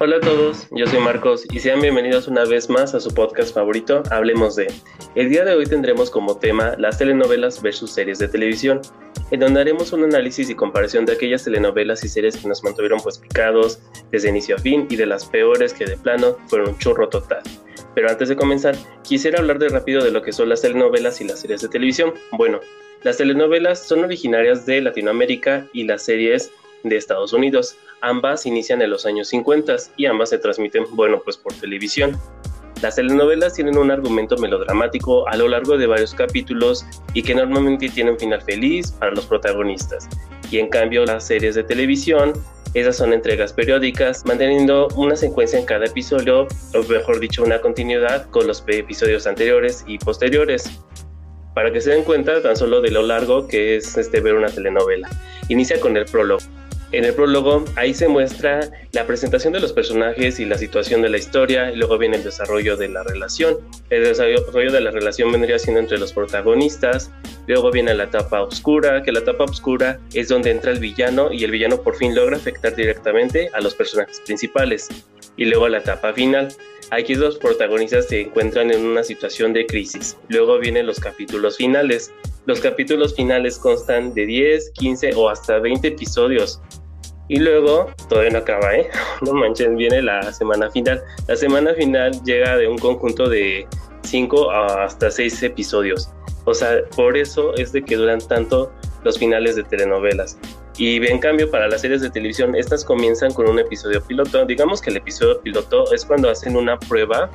Hola a todos, yo soy Marcos y sean bienvenidos una vez más a su podcast favorito, Hablemos de. El día de hoy tendremos como tema las telenovelas versus series de televisión, en donde haremos un análisis y comparación de aquellas telenovelas y series que nos mantuvieron pues picados desde inicio a fin y de las peores que de plano fueron un churro total. Pero antes de comenzar, quisiera hablar de rápido de lo que son las telenovelas y las series de televisión. Bueno, las telenovelas son originarias de Latinoamérica y las series de Estados Unidos. Ambas inician en los años 50 y ambas se transmiten, bueno, pues por televisión. Las telenovelas tienen un argumento melodramático a lo largo de varios capítulos y que normalmente tienen final feliz para los protagonistas. Y en cambio las series de televisión, esas son entregas periódicas, manteniendo una secuencia en cada episodio, o mejor dicho, una continuidad con los episodios anteriores y posteriores. Para que se den cuenta tan solo de lo largo que es este ver una telenovela. Inicia con el prólogo. En el prólogo, ahí se muestra la presentación de los personajes y la situación de la historia, y luego viene el desarrollo de la relación. El desarrollo de la relación vendría siendo entre los protagonistas, luego viene la etapa oscura, que la etapa oscura es donde entra el villano y el villano por fin logra afectar directamente a los personajes principales. Y luego la etapa final. Aquí los protagonistas se encuentran en una situación de crisis. Luego vienen los capítulos finales. Los capítulos finales constan de 10, 15 o hasta 20 episodios. Y luego, todavía no acaba, ¿eh? No manchen, viene la semana final. La semana final llega de un conjunto de 5 hasta 6 episodios. O sea, por eso es de que duran tanto los finales de telenovelas. Y en cambio, para las series de televisión, estas comienzan con un episodio piloto. Digamos que el episodio piloto es cuando hacen una prueba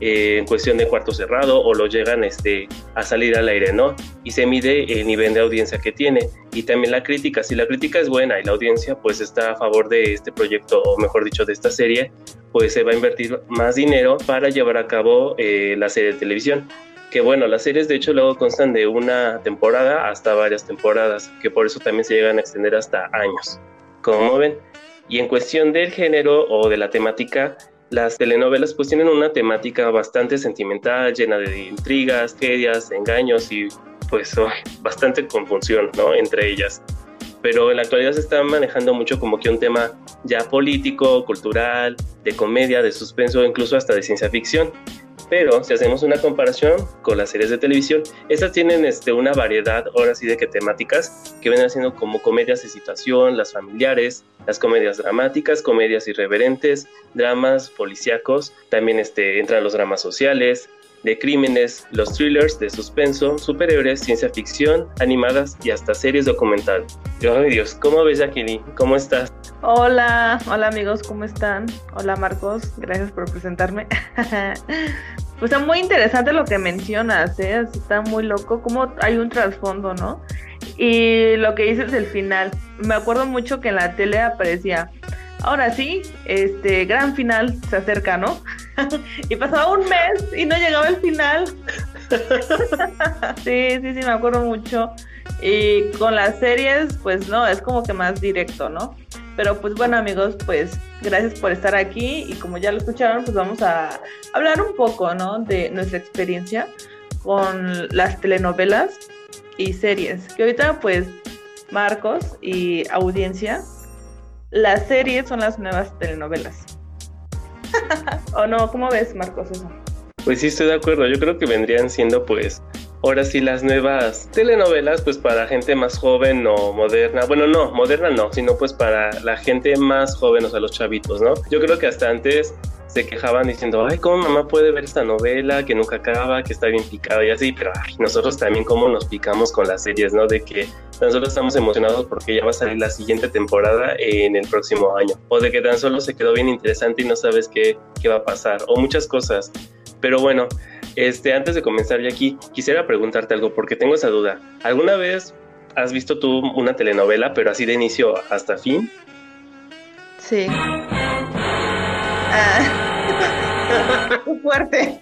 eh, en cuestión de cuarto cerrado o lo llegan este, a salir al aire, ¿no? Y se mide el nivel de audiencia que tiene y también la crítica. Si la crítica es buena y la audiencia pues está a favor de este proyecto o mejor dicho de esta serie, pues se va a invertir más dinero para llevar a cabo eh, la serie de televisión. Que bueno, las series de hecho luego constan de una temporada hasta varias temporadas, que por eso también se llegan a extender hasta años, como ven. Y en cuestión del género o de la temática, las telenovelas pues tienen una temática bastante sentimental, llena de intrigas, tragedias, engaños y pues bastante confusión, ¿no? Entre ellas. Pero en la actualidad se está manejando mucho como que un tema ya político, cultural, de comedia, de suspenso, incluso hasta de ciencia ficción. Pero si hacemos una comparación con las series de televisión, estas tienen este, una variedad, ahora sí, de que temáticas que vienen haciendo como comedias de situación, las familiares, las comedias dramáticas, comedias irreverentes, dramas policíacos, también este, entran los dramas sociales, de crímenes, los thrillers de suspenso, superhéroes, ciencia ficción, animadas y hasta series documental. Ay Dios, ¿cómo ves Jacqueline? ¿Cómo estás? Hola, hola amigos, ¿cómo están? Hola Marcos, gracias por presentarme. pues está muy interesante lo que mencionas, ¿eh? está muy loco, como hay un trasfondo, ¿no? Y lo que dices del final, me acuerdo mucho que en la tele aparecía, ahora sí, este gran final se acerca, ¿no? y pasaba un mes y no llegaba el final. sí, sí, sí, me acuerdo mucho. Y con las series, pues no, es como que más directo, ¿no? Pero pues bueno amigos, pues gracias por estar aquí y como ya lo escucharon, pues vamos a hablar un poco, ¿no? De nuestra experiencia con las telenovelas y series. Que ahorita pues Marcos y audiencia, las series son las nuevas telenovelas. ¿O no? ¿Cómo ves, Marcos, eso? Pues sí, estoy de acuerdo. Yo creo que vendrían siendo, pues, ahora sí las nuevas telenovelas, pues para gente más joven o moderna. Bueno, no, moderna no, sino pues para la gente más joven, o sea, los chavitos, ¿no? Yo creo que hasta antes se quejaban diciendo, ay, ¿cómo mamá puede ver esta novela que nunca acaba, que está bien picada y así? Pero nosotros también cómo nos picamos con las series, ¿no? De que tan solo estamos emocionados porque ya va a salir la siguiente temporada en el próximo año. O de que tan solo se quedó bien interesante y no sabes qué, qué va a pasar. O muchas cosas. Pero bueno, este, antes de comenzar ya aquí, quisiera preguntarte algo porque tengo esa duda. ¿Alguna vez has visto tú una telenovela, pero así de inicio hasta fin? Sí. Ah. fuerte.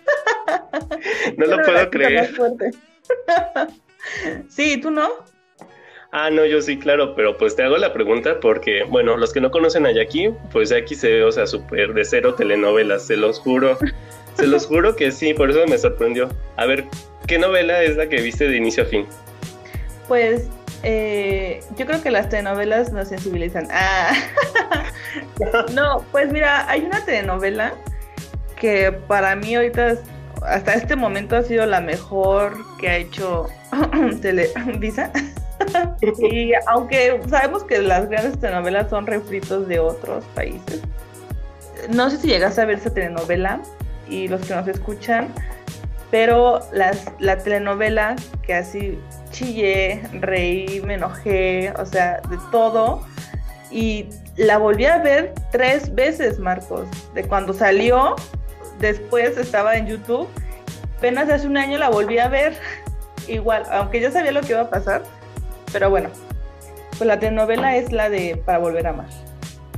No lo puedo creer. Sí, ¿tú no? Ah, no, yo sí, claro, pero pues te hago la pregunta porque, bueno, los que no conocen a Jackie, pues Jackie se ve, o sea, súper de cero telenovelas, se los juro. Se los juro que sí, por eso me sorprendió. A ver, ¿qué novela es la que viste de inicio a fin? Pues eh, yo creo que las telenovelas nos sensibilizan. Ah. no, pues mira, hay una telenovela que para mí ahorita, hasta este momento ha sido la mejor que ha hecho Televisa. y aunque sabemos que las grandes telenovelas son refritos de otros países, no sé si llegas a ver esa telenovela y los que nos escuchan, pero las, la telenovela que así chillé, reí, me enojé, o sea, de todo. Y la volví a ver tres veces, Marcos. De cuando salió, después estaba en YouTube. Apenas hace un año la volví a ver. Igual, aunque yo sabía lo que iba a pasar. Pero bueno, pues la telenovela es la de Para Volver a Amar.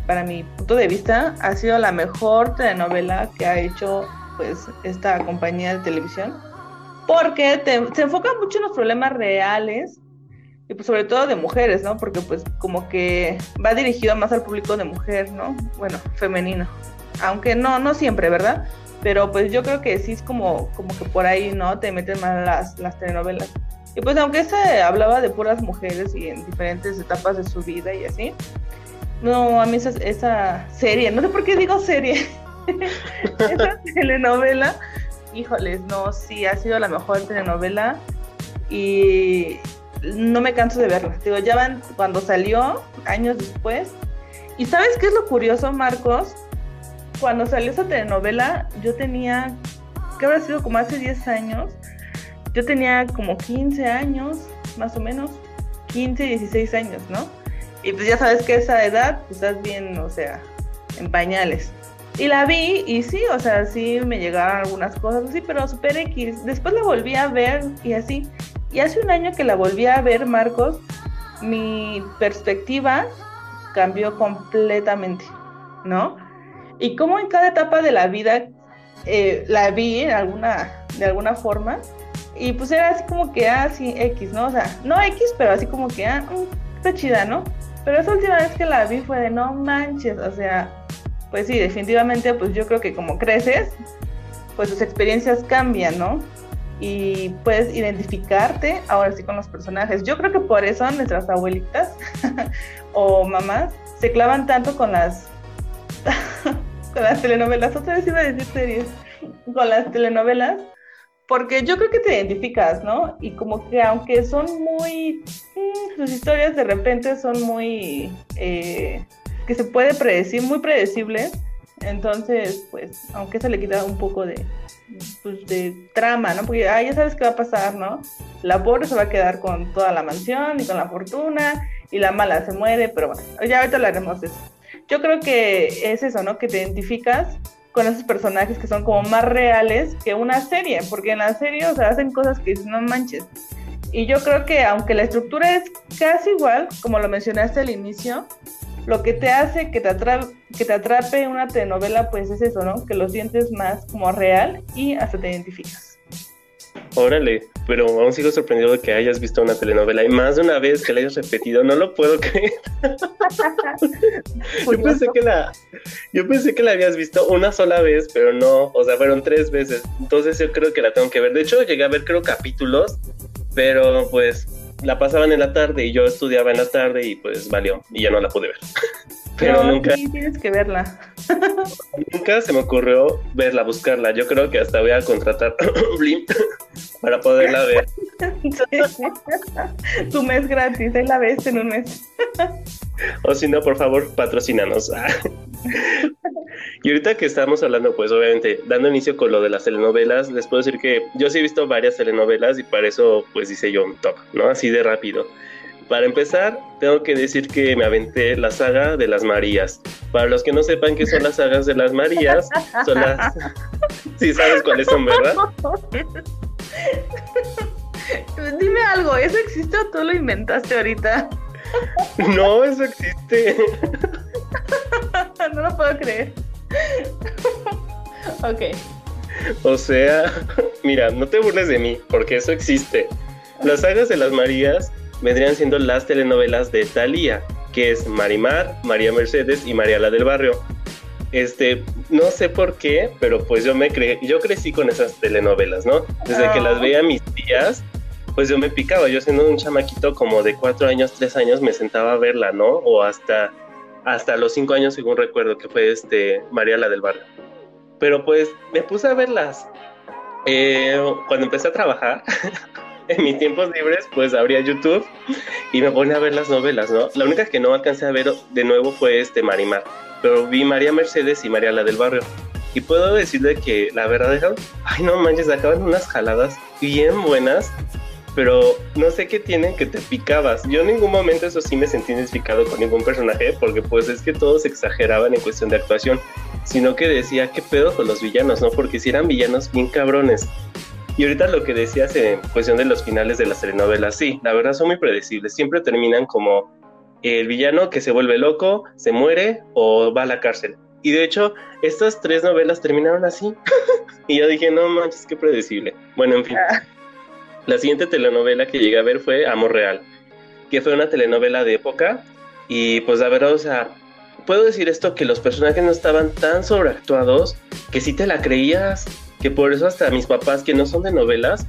Para mi punto de vista, ha sido la mejor telenovela que ha hecho pues esta compañía de televisión, porque se enfoca mucho en los problemas reales y pues sobre todo de mujeres, ¿no? Porque pues como que va dirigido más al público de mujer, ¿no? Bueno, femenino. Aunque no, no siempre, ¿verdad? Pero pues yo creo que sí es como, como que por ahí, ¿no? Te meten más las, las telenovelas. Y pues aunque se hablaba de puras mujeres y en diferentes etapas de su vida y así, no, a mí esa, esa serie, no sé por qué digo serie, esa telenovela, híjoles, no, sí, ha sido la mejor telenovela y no me canso de verla. Digo, ya van cuando salió, años después. ¿Y sabes qué es lo curioso, Marcos? Cuando salió esa telenovela, yo tenía, que habrá sido como hace 10 años, yo tenía como 15 años, más o menos, 15, 16 años, ¿no? Y pues ya sabes que esa edad, pues estás bien, o sea, en pañales. Y la vi y sí, o sea, sí me llegaron algunas cosas así, pero super X. Después la volví a ver y así. Y hace un año que la volví a ver, Marcos, mi perspectiva cambió completamente, ¿no? Y como en cada etapa de la vida eh, la vi en alguna, de alguna forma, y pues era así como que, ah, sí, X, ¿no? O sea, no X, pero así como que, ah, mm, está chida, ¿no? Pero esa última vez que la vi fue de, no manches, o sea, pues sí, definitivamente, pues yo creo que como creces, pues tus experiencias cambian, ¿no? Y puedes identificarte ahora sí con los personajes. Yo creo que por eso nuestras abuelitas o mamás se clavan tanto con las con las telenovelas. Otra vez iba a decir series, con las telenovelas, porque yo creo que te identificas, ¿no? Y como que aunque son muy, mm, sus historias de repente son muy eh, que se puede predecir, muy predecible. Entonces, pues, aunque eso le quita un poco de, pues, de trama, ¿no? Porque ah, ya sabes qué va a pasar, ¿no? La pobre se va a quedar con toda la mansión y con la fortuna, y la mala se muere, pero bueno, ya ahorita hablaremos de eso. Yo creo que es eso, ¿no? Que te identificas con esos personajes que son como más reales que una serie, porque en la serie, o sea, hacen cosas que no manches. Y yo creo que aunque la estructura es casi igual, como lo mencionaste al inicio, lo que te hace que te, atrape, que te atrape una telenovela, pues es eso, ¿no? Que lo sientes más como real y hasta te identificas. Órale, pero aún sigo sorprendido de que hayas visto una telenovela y más de una vez que la hayas repetido, no lo puedo creer. yo, pensé que la, yo pensé que la habías visto una sola vez, pero no, o sea, fueron tres veces. Entonces yo creo que la tengo que ver. De hecho, llegué a ver creo capítulos, pero pues la pasaban en la tarde y yo estudiaba en la tarde y pues valió y ya no la pude ver. Pero nunca. Sí, tienes que verla. nunca se me ocurrió verla, buscarla. Yo creo que hasta voy a contratar Blim para poderla ver. tu mes gratis, ahí la ves en un mes. o si no, por favor, patrocínanos. y ahorita que estamos hablando, pues obviamente, dando inicio con lo de las telenovelas, les puedo decir que yo sí he visto varias telenovelas y para eso, pues hice yo un top, ¿no? Así de rápido. Para empezar, tengo que decir que me aventé la saga de las Marías. Para los que no sepan qué son las sagas de las Marías, son las... Sí, sabes cuáles son, ¿verdad? Dime algo, ¿eso existe o tú lo inventaste ahorita? No, eso existe. No lo puedo creer. Ok. O sea, mira, no te burles de mí, porque eso existe. Las sagas de las Marías vendrían siendo las telenovelas de Thalía, que es Marimar, María Mercedes y María la del Barrio. Este, no sé por qué, pero pues yo me cre yo crecí con esas telenovelas, ¿no? Desde que las veía mis tías, pues yo me picaba. Yo siendo un chamaquito como de cuatro años, tres años, me sentaba a verla, ¿no? O hasta, hasta los cinco años, según recuerdo, que fue este María la del Barrio. Pero pues me puse a verlas. Eh, cuando empecé a trabajar, en mis tiempos libres, pues abría YouTube y me ponía a ver las novelas, ¿no? La única que no alcancé a ver de nuevo fue este Marimar, pero vi María Mercedes y María la del Barrio. Y puedo decirle que la verdad, ay no manches, acaban unas jaladas bien buenas, pero no sé qué tienen que te picabas. Yo en ningún momento eso sí me sentí identificado con ningún personaje, porque pues es que todos exageraban en cuestión de actuación, sino que decía, ¿qué pedo con los villanos, no? Porque si eran villanos bien cabrones. Y ahorita lo que decías en cuestión de los finales de las telenovelas, sí, la verdad son muy predecibles. Siempre terminan como el villano que se vuelve loco, se muere o va a la cárcel. Y de hecho, estas tres novelas terminaron así. y yo dije, no manches, qué predecible. Bueno, en fin. Ah. La siguiente telenovela que llegué a ver fue Amor Real, que fue una telenovela de época. Y pues la verdad, o sea, puedo decir esto que los personajes no estaban tan sobreactuados que si te la creías que por eso hasta mis papás, que no son de novelas,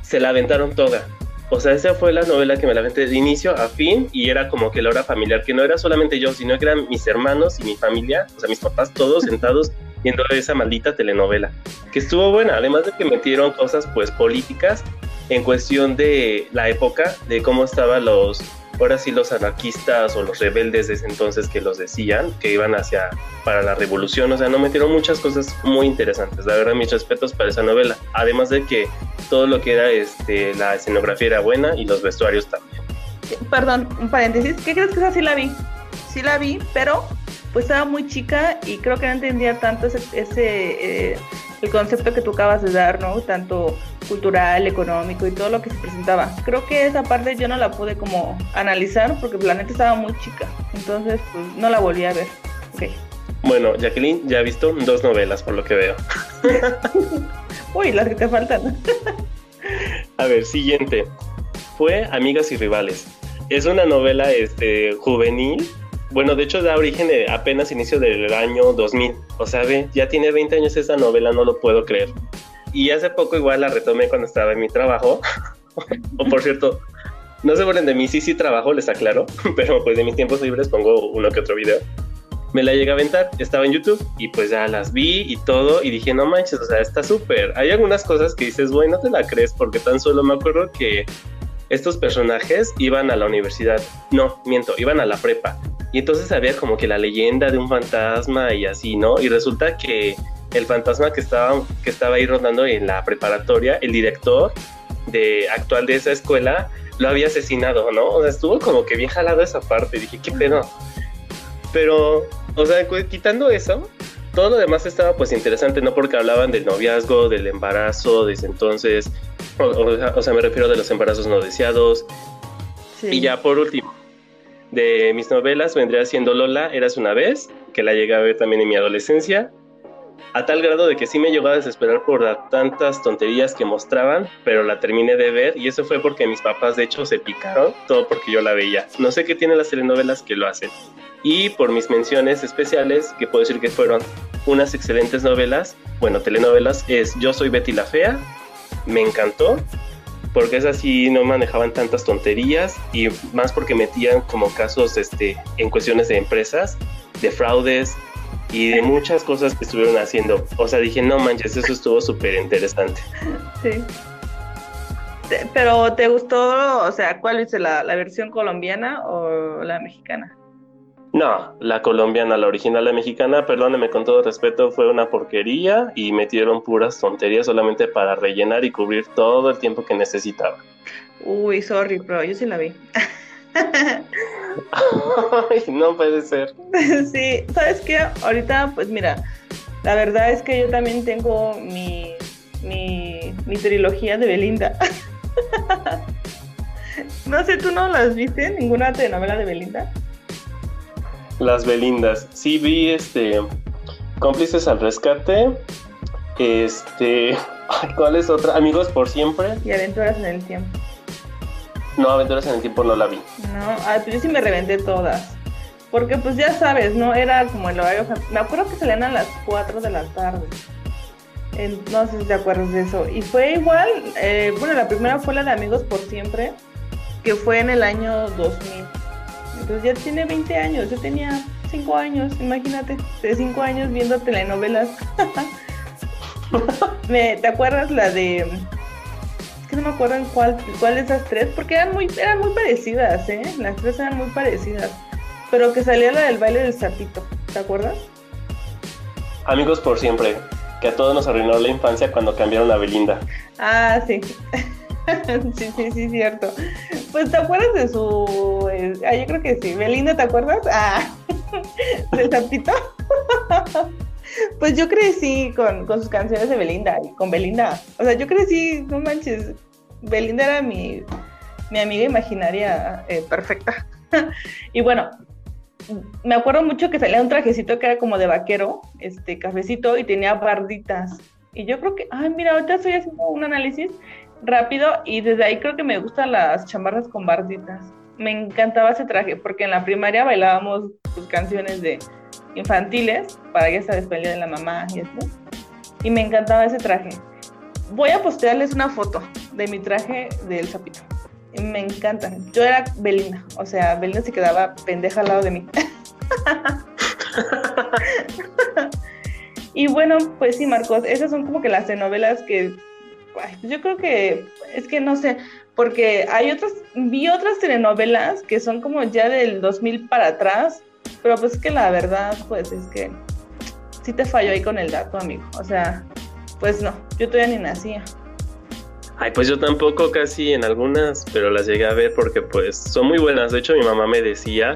se la aventaron toda. O sea, esa fue la novela que me la aventé de inicio a fin y era como que la hora familiar, que no era solamente yo, sino que eran mis hermanos y mi familia, o sea, mis papás todos sentados viendo esa maldita telenovela, que estuvo buena, además de que metieron cosas pues políticas en cuestión de la época, de cómo estaban los ahora sí los anarquistas o los rebeldes de ese entonces que los decían, que iban hacia para la revolución, o sea, no metieron muchas cosas muy interesantes. La verdad, mis respetos para esa novela. Además de que todo lo que era este, la escenografía era buena y los vestuarios también. Perdón, un paréntesis, ¿qué crees que esa sí la vi? Sí la vi, pero pues estaba muy chica y creo que no entendía tanto ese, ese eh, el concepto que tú acabas de dar, ¿no? Tanto cultural, económico y todo lo que se presentaba. Creo que esa parte yo no la pude como analizar porque la neta estaba muy chica. Entonces, pues no la volví a ver. Okay. Bueno, Jacqueline ya ha visto dos novelas por lo que veo. Uy, las que te faltan. a ver, siguiente. Fue Amigas y Rivales. Es una novela este, juvenil bueno, de hecho da origen de apenas inicio del año 2000. O sea, ve, ya tiene 20 años esa novela, no lo puedo creer. Y hace poco igual la retomé cuando estaba en mi trabajo. o por cierto, no se burlen de mí, sí, sí trabajo, les aclaro. Pero pues de mis tiempos libres pongo uno que otro video. Me la llegué a aventar, estaba en YouTube y pues ya las vi y todo y dije, no manches, o sea, está súper. Hay algunas cosas que dices, bueno, no te la crees porque tan solo me acuerdo que estos personajes iban a la universidad. No, miento, iban a la prepa y entonces había como que la leyenda de un fantasma y así, ¿no? Y resulta que el fantasma que estaba, que estaba ahí rondando en la preparatoria, el director de actual de esa escuela, lo había asesinado, ¿no? O sea, estuvo como que bien jalado esa parte. Dije, ¿qué pedo? Pero, o sea, quitando eso, todo lo demás estaba pues interesante, ¿no? Porque hablaban del noviazgo, del embarazo, desde entonces, o, sea, me refiero de los embarazos no deseados. Y ya por último, de mis novelas vendría siendo Lola, Eras una vez, que la llegué a ver también en mi adolescencia, a tal grado de que sí me llegó a desesperar por tantas tonterías que mostraban, pero la terminé de ver y eso fue porque mis papás de hecho se picaron, todo porque yo la veía. No sé qué tienen las telenovelas que lo hacen. Y por mis menciones especiales, que puedo decir que fueron unas excelentes novelas, bueno, telenovelas, es Yo soy Betty la Fea, me encantó, porque es así, no manejaban tantas tonterías y más porque metían como casos este, en cuestiones de empresas, de fraudes y de muchas cosas que estuvieron haciendo. O sea, dije, no manches, eso estuvo súper interesante. Sí. Pero ¿te gustó, o sea, cuál es la, la versión colombiana o la mexicana? No, la colombiana, la original, la mexicana, perdóneme con todo respeto, fue una porquería y metieron puras tonterías solamente para rellenar y cubrir todo el tiempo que necesitaba. Uy, sorry, pero yo sí la vi. no puede ser. sí, ¿sabes qué? Ahorita, pues mira, la verdad es que yo también tengo mi, mi, mi trilogía de Belinda. no sé, ¿tú no las viste? ¿Ninguna telenovela de Belinda? Las Belindas. Sí vi este Cómplices al rescate. Este, ¿cuál es otra? Amigos por siempre. Y Aventuras en el tiempo. No, Aventuras en el tiempo no la vi. No, ah, pues yo sí me reventé todas. Porque pues ya sabes, ¿no? Era como el horario... Me acuerdo que salían a las 4 de la tarde. no sé si te acuerdas de eso. Y fue igual, eh, bueno, la primera fue la de Amigos por Siempre, que fue en el año 2000. Entonces ya tiene 20 años, yo tenía 5 años, imagínate, de 5 años viendo telenovelas. ¿Te acuerdas la de... Es que no me acuerdo en cuál, cuál de esas tres, porque eran muy, eran muy parecidas, ¿eh? Las tres eran muy parecidas. Pero que salía la del baile del sapito, ¿te acuerdas? Amigos por siempre que a todos nos arruinó la infancia cuando cambiaron a Belinda. Ah, sí. sí, sí, sí, cierto. Pues te acuerdas de su. Eh, ah, yo creo que sí. Belinda, ¿te acuerdas? Ah, del sapito. pues yo crecí con, con sus canciones de Belinda y con Belinda. O sea, yo crecí, no manches. Belinda era mi, mi amiga imaginaria eh, perfecta. y bueno, me acuerdo mucho que salía un trajecito que era como de vaquero, este cafecito, y tenía barditas. Y yo creo que, ay, mira, ahorita estoy haciendo un análisis rápido y desde ahí creo que me gustan las chamarras con barditas. Me encantaba ese traje porque en la primaria bailábamos sus canciones de infantiles para ya sabes pelear de la mamá y esto. Y me encantaba ese traje. Voy a postearles una foto de mi traje del sapito me encanta. Yo era Belinda, o sea, Belinda se quedaba pendeja al lado de mí. y bueno, pues sí, Marcos, esas son como que las novelas que yo creo que es que no sé, porque hay otras, vi otras telenovelas que son como ya del 2000 para atrás, pero pues que la verdad, pues es que sí te falló ahí con el dato, amigo. O sea, pues no, yo todavía ni nacía. Ay, pues yo tampoco casi en algunas, pero las llegué a ver porque pues son muy buenas. De hecho, mi mamá me decía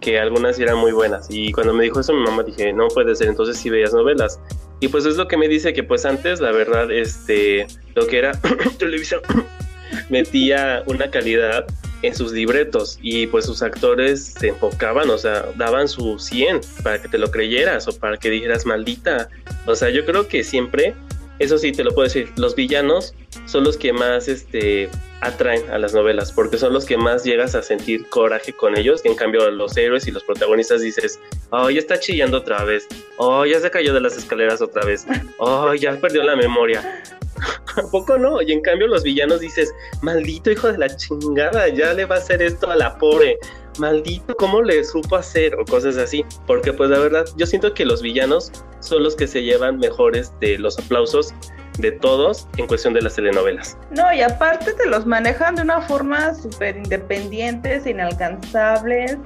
que algunas eran muy buenas. Y cuando me dijo eso, mi mamá dije, no puede ser, entonces sí veías novelas. Y pues es lo que me dice que pues antes, la verdad, este, lo que era televisión, metía una calidad en sus libretos y pues sus actores se enfocaban, o sea, daban su 100 para que te lo creyeras o para que dijeras maldita. O sea, yo creo que siempre eso sí, te lo puedo decir, los villanos son los que más este, atraen a las novelas, porque son los que más llegas a sentir coraje con ellos, en cambio los héroes y los protagonistas dices, oh, ya está chillando otra vez, oh, ya se cayó de las escaleras otra vez, oh, ya perdió la memoria. ¿A poco no? Y en cambio los villanos dices, maldito hijo de la chingada, ya le va a hacer esto a la pobre maldito, ¿cómo le supo hacer? O cosas así. Porque pues la verdad, yo siento que los villanos son los que se llevan mejores de los aplausos de todos en cuestión de las telenovelas. No, y aparte te los manejan de una forma súper independientes, inalcanzables,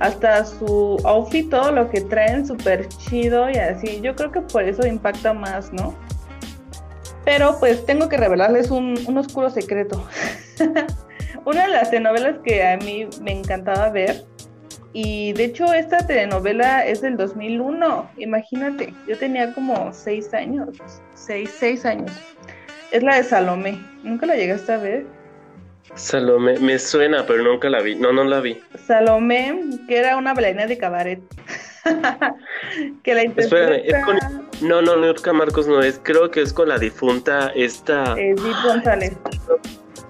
hasta su outfit, todo lo que traen súper chido y así. Yo creo que por eso impacta más, ¿no? Pero pues tengo que revelarles un, un oscuro secreto. una de las telenovelas que a mí me encantaba ver, y de hecho esta telenovela es del 2001, imagínate, yo tenía como seis años, seis, seis años. Es la de Salomé, ¿nunca la llegaste a ver? Salomé, me suena, pero nunca la vi, no, no la vi. Salomé, que era una bailarina de cabaret. que la interpreta... es con... No, no, Nurka Marcos no es, creo que es con la difunta esta... Edith González.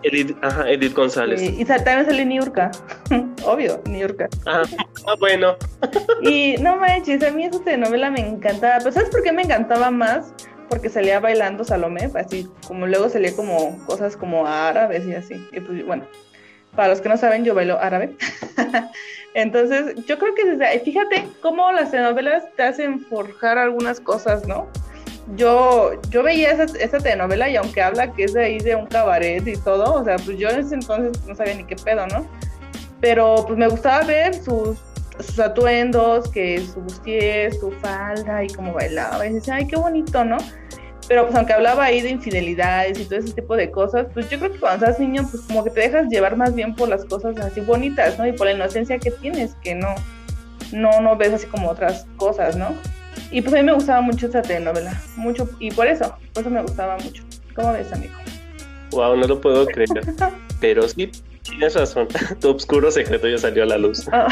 Edith, ajá, Edith González. y también sale Niurka, obvio, Niurka. Ah, ah, bueno. y no manches, a mí esa telenovela me encantaba, pero ¿sabes por qué me encantaba más? Porque salía bailando Salomé, así como luego salía como cosas como árabes y así. Y pues bueno, para los que no saben, yo bailo árabe. Entonces, yo creo que desde ahí, fíjate cómo las telenovelas te hacen forjar algunas cosas, ¿no? Yo, yo veía esa, esa, telenovela y aunque habla que es de ahí de un cabaret y todo, o sea, pues yo en ese entonces no sabía ni qué pedo, ¿no? Pero pues me gustaba ver sus, sus atuendos, que su bustier, su falda y cómo bailaba. Y decía, ay, qué bonito, ¿no? Pero pues aunque hablaba ahí de infidelidades y todo ese tipo de cosas, pues yo creo que cuando estás niño, pues como que te dejas llevar más bien por las cosas así bonitas, ¿no? Y por la inocencia que tienes, que no, no, no ves así como otras cosas, ¿no? Y pues a mí me gustaba mucho esa telenovela, mucho, y por eso, por eso me gustaba mucho. ¿Cómo ves, amigo? Wow, no lo puedo creer. Pero sí, tienes razón, tu oscuro secreto ya salió a la luz. Ah.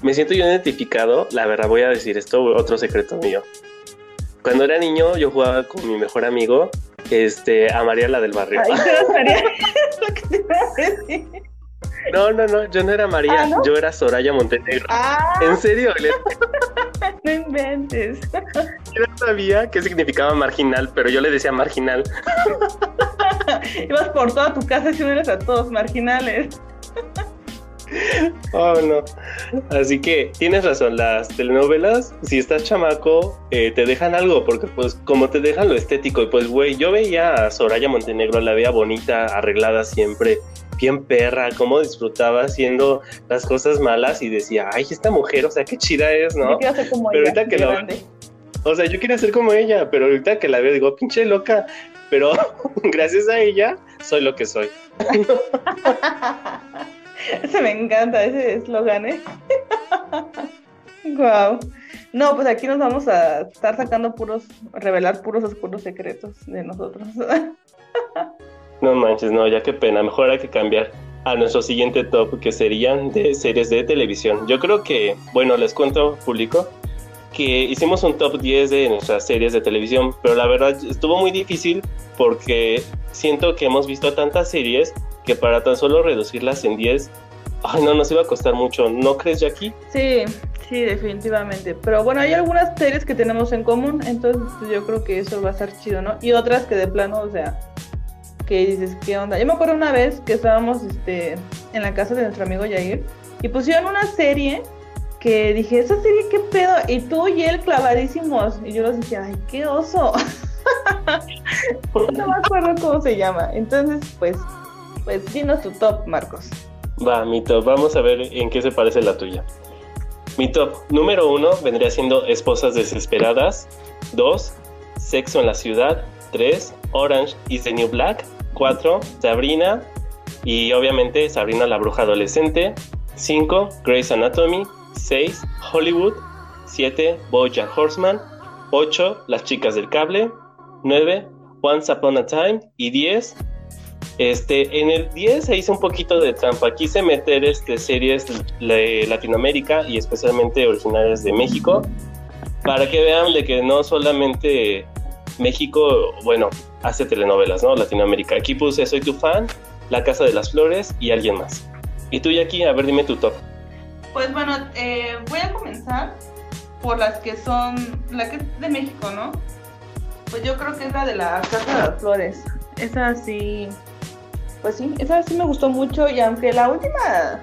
Me siento yo identificado, la verdad voy a decir esto, otro secreto mío. Cuando era niño yo jugaba con mi mejor amigo, este, a María la del barrio. Ay, María, lo que te iba a decir. No, no, no, yo no era María, ah, yo era Soraya Montenegro. Ah. En serio, No inventes. Yo no sabía qué significaba marginal, pero yo le decía marginal. Ibas por toda tu casa y eres a todos marginales. Oh, no. Así que tienes razón, las telenovelas, si estás chamaco, eh, te dejan algo, porque pues como te dejan lo estético, y pues güey, yo veía a Soraya Montenegro, la veía bonita, arreglada siempre, bien perra, cómo disfrutaba haciendo las cosas malas y decía, ay, esta mujer, o sea, qué chida es, ¿no? Yo quiero ser como pero ahorita que la... O sea, yo quiero ser como ella, pero ahorita que la veo digo, pinche loca, pero gracias a ella soy lo que soy. Ese me encanta, ese eslogan, ¿eh? wow. No, pues aquí nos vamos a estar sacando puros, revelar puros oscuros secretos de nosotros. no manches, no, ya qué pena. Mejor hay que cambiar a nuestro siguiente top, que serían de series de televisión. Yo creo que, bueno, les cuento, público, que hicimos un top 10 de nuestras series de televisión, pero la verdad estuvo muy difícil porque siento que hemos visto tantas series que para tan solo reducirlas en 10, ay no, nos iba a costar mucho, ¿no crees, Jackie? Sí, sí, definitivamente. Pero bueno, hay algunas series que tenemos en común, entonces pues, yo creo que eso va a ser chido, ¿no? Y otras que de plano, o sea, que dices, ¿qué onda? Yo me acuerdo una vez que estábamos este, en la casa de nuestro amigo Yair y pusieron una serie que dije, ¿esa serie qué pedo? Y tú y él clavadísimos. Y yo los dije, ay, qué oso. no me acuerdo cómo se llama. Entonces, pues, pues dinos tu top, Marcos. Va, mi top. Vamos a ver en qué se parece la tuya. Mi top número uno vendría siendo Esposas Desesperadas. Dos, Sexo en la Ciudad. Tres, Orange is the New Black. Cuatro, Sabrina. Y obviamente Sabrina la Bruja Adolescente. Cinco, Grey's Anatomy. Seis, Hollywood. Siete, Bojack Horseman. Ocho, Las Chicas del Cable. Nueve, Once Upon a Time. Y diez, este, en el 10 se hizo un poquito de trampa. Quise meter este, series de Latinoamérica y especialmente originales de México para que vean de que no solamente México, bueno, hace telenovelas, ¿no? Latinoamérica. Aquí puse Soy tu fan, La Casa de las Flores y alguien más. Y tú, Jackie, a ver, dime tu top. Pues bueno, eh, voy a comenzar por las que son, la que es de México, ¿no? Pues yo creo que es la de la Casa de las Flores. Esa sí, pues sí, esa sí me gustó mucho y aunque la última,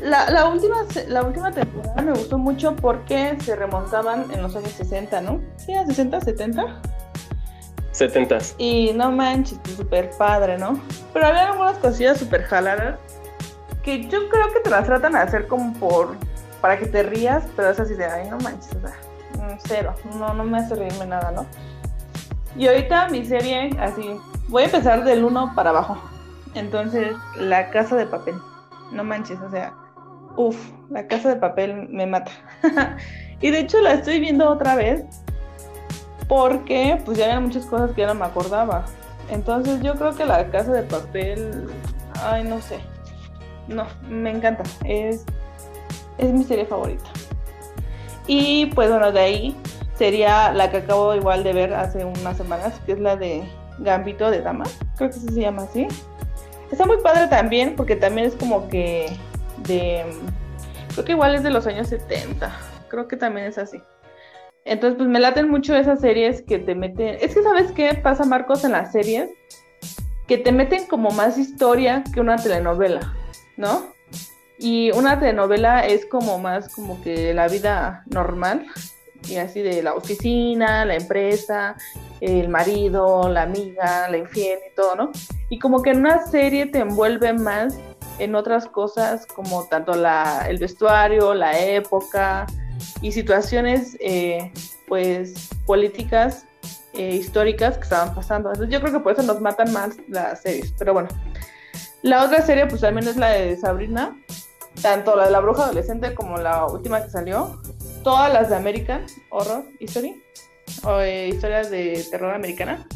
la, última, la última temporada me gustó mucho porque se remontaban en los años 60, ¿no? Sí, a 60, 70. 70. Y no manches, súper padre, ¿no? Pero había algunas cosillas súper jaladas que yo creo que te las tratan de hacer como por, para que te rías, pero es así de, ay, no manches, o sea, mm, cero, no, no me hace reírme nada, ¿no? Y ahorita mi serie, así, voy a empezar del 1 para abajo. Entonces, la casa de papel. No manches, o sea, uff, la casa de papel me mata. y de hecho la estoy viendo otra vez porque pues ya había muchas cosas que ya no me acordaba. Entonces yo creo que la casa de papel, ay, no sé. No, me encanta. Es, es mi serie favorita. Y pues bueno, de ahí sería la que acabo igual de ver hace unas semanas, que es la de Gambito de Dama. Creo que se llama así. Está muy padre también porque también es como que de... Creo que igual es de los años 70. Creo que también es así. Entonces, pues me laten mucho esas series que te meten... Es que, ¿sabes qué pasa, Marcos, en las series? Que te meten como más historia que una telenovela, ¿no? Y una telenovela es como más como que la vida normal y así de la oficina, la empresa, el marido, la amiga, la infiel y todo, ¿no? Y como que en una serie te envuelve más en otras cosas como tanto la, el vestuario, la época y situaciones eh, pues políticas eh, históricas que estaban pasando. Entonces yo creo que por eso nos matan más las series. Pero bueno, la otra serie pues también es la de Sabrina, tanto la de la bruja adolescente como la última que salió, todas las de American Horror History o eh, historias de terror americana.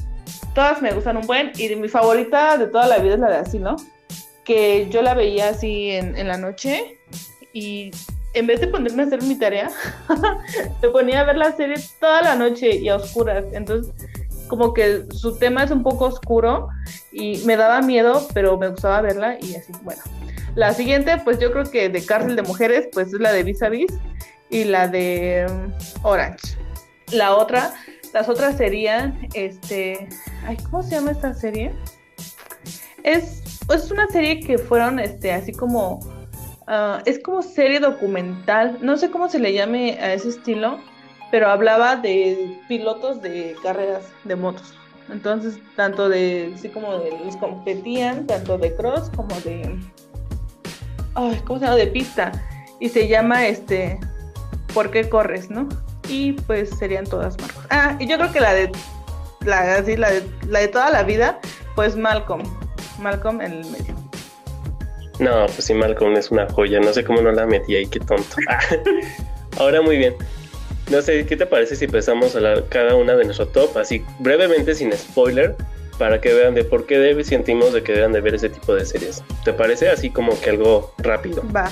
Todas me gustan un buen y mi favorita de toda la vida es la de Asilo, que yo la veía así en, en la noche y en vez de ponerme a hacer mi tarea, me ponía a ver la serie toda la noche y a oscuras. Entonces, como que su tema es un poco oscuro y me daba miedo, pero me gustaba verla y así, bueno. La siguiente, pues yo creo que de cárcel de mujeres, pues es la de Vis a Vis y la de mm, Orange. La otra, las otras serían, este, ay, ¿cómo se llama esta serie? Es, es una serie que fueron, este, así como, ah, es como serie documental, no sé cómo se le llame a ese estilo, pero hablaba de pilotos de carreras de motos. Entonces, tanto de, así como de los competían, tanto de cross como de, ay, ¿cómo se llama? De pista. Y se llama, este, ¿por qué corres, no? Y pues serían todas marcas. Ah, y yo creo que la de, la, así, la de, la de toda la vida, pues Malcolm. Malcolm en el medio. No, pues sí, Malcolm es una joya. No sé cómo no la metí ahí, qué tonto. Ahora muy bien. No sé, ¿qué te parece si empezamos a hablar cada una de nuestro top, así brevemente, sin spoiler, para que vean de por qué debe, sentimos de que deben de ver ese tipo de series? ¿Te parece así como que algo rápido? Va.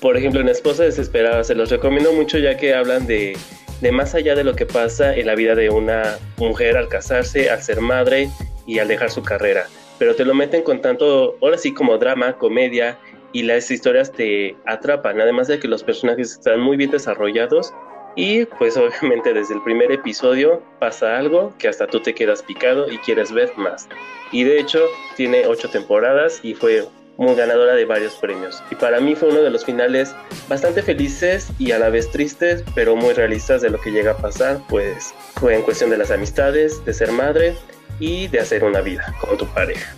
Por ejemplo, en Esposa Desesperada, se los recomiendo mucho ya que hablan de, de más allá de lo que pasa en la vida de una mujer al casarse, al ser madre y al dejar su carrera. Pero te lo meten con tanto, ahora sí como drama, comedia, y las historias te atrapan, además de que los personajes están muy bien desarrollados y pues obviamente desde el primer episodio pasa algo que hasta tú te quedas picado y quieres ver más. Y de hecho tiene ocho temporadas y fue muy ganadora de varios premios. Y para mí fue uno de los finales bastante felices y a la vez tristes, pero muy realistas de lo que llega a pasar, pues fue en cuestión de las amistades, de ser madre y de hacer una vida con tu pareja.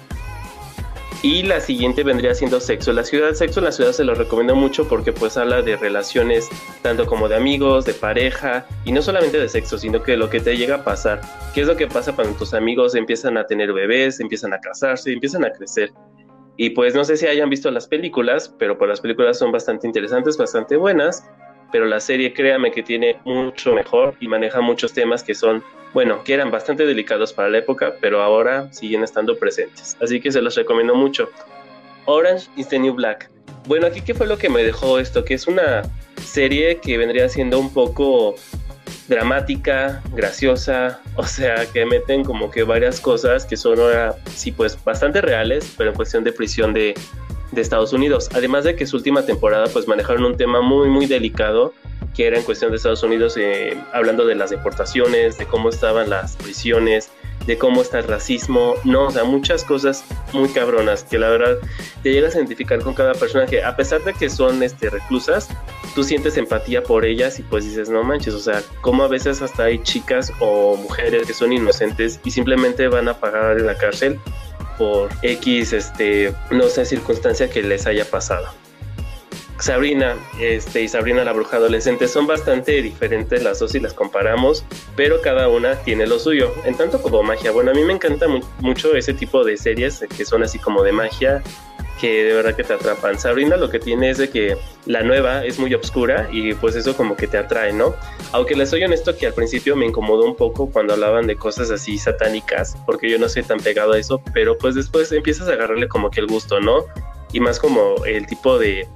Y la siguiente vendría siendo Sexo en la Ciudad. Sexo en la Ciudad se lo recomiendo mucho porque pues habla de relaciones tanto como de amigos, de pareja y no solamente de sexo, sino que lo que te llega a pasar. ¿Qué es lo que pasa cuando tus amigos empiezan a tener bebés, empiezan a casarse, empiezan a crecer? Y pues no sé si hayan visto las películas, pero pues las películas son bastante interesantes, bastante buenas, pero la serie créame que tiene mucho mejor y maneja muchos temas que son, bueno, que eran bastante delicados para la época, pero ahora siguen estando presentes. Así que se los recomiendo mucho. Orange is the New Black. Bueno, aquí qué fue lo que me dejó esto, que es una serie que vendría siendo un poco dramática, graciosa, o sea, que meten como que varias cosas que son ahora, sí, pues bastante reales, pero en cuestión de prisión de, de Estados Unidos. Además de que su última temporada, pues manejaron un tema muy, muy delicado, que era en cuestión de Estados Unidos, eh, hablando de las deportaciones, de cómo estaban las prisiones, de cómo está el racismo, no, o sea, muchas cosas muy cabronas que la verdad te llegas a identificar con cada persona que a pesar de que son este, reclusas, tú sientes empatía por ellas y pues dices, no manches, o sea, como a veces hasta hay chicas o mujeres que son inocentes y simplemente van a pagar en la cárcel por X, este, no sé, circunstancia que les haya pasado. Sabrina este, y Sabrina la bruja adolescente son bastante diferentes las dos si las comparamos, pero cada una tiene lo suyo, en tanto como magia. Bueno, a mí me encanta mucho ese tipo de series que son así como de magia, que de verdad que te atrapan. Sabrina lo que tiene es de que la nueva es muy oscura y pues eso como que te atrae, ¿no? Aunque les soy honesto que al principio me incomodó un poco cuando hablaban de cosas así satánicas, porque yo no soy tan pegado a eso, pero pues después empiezas a agarrarle como que el gusto, ¿no? Y más como el tipo de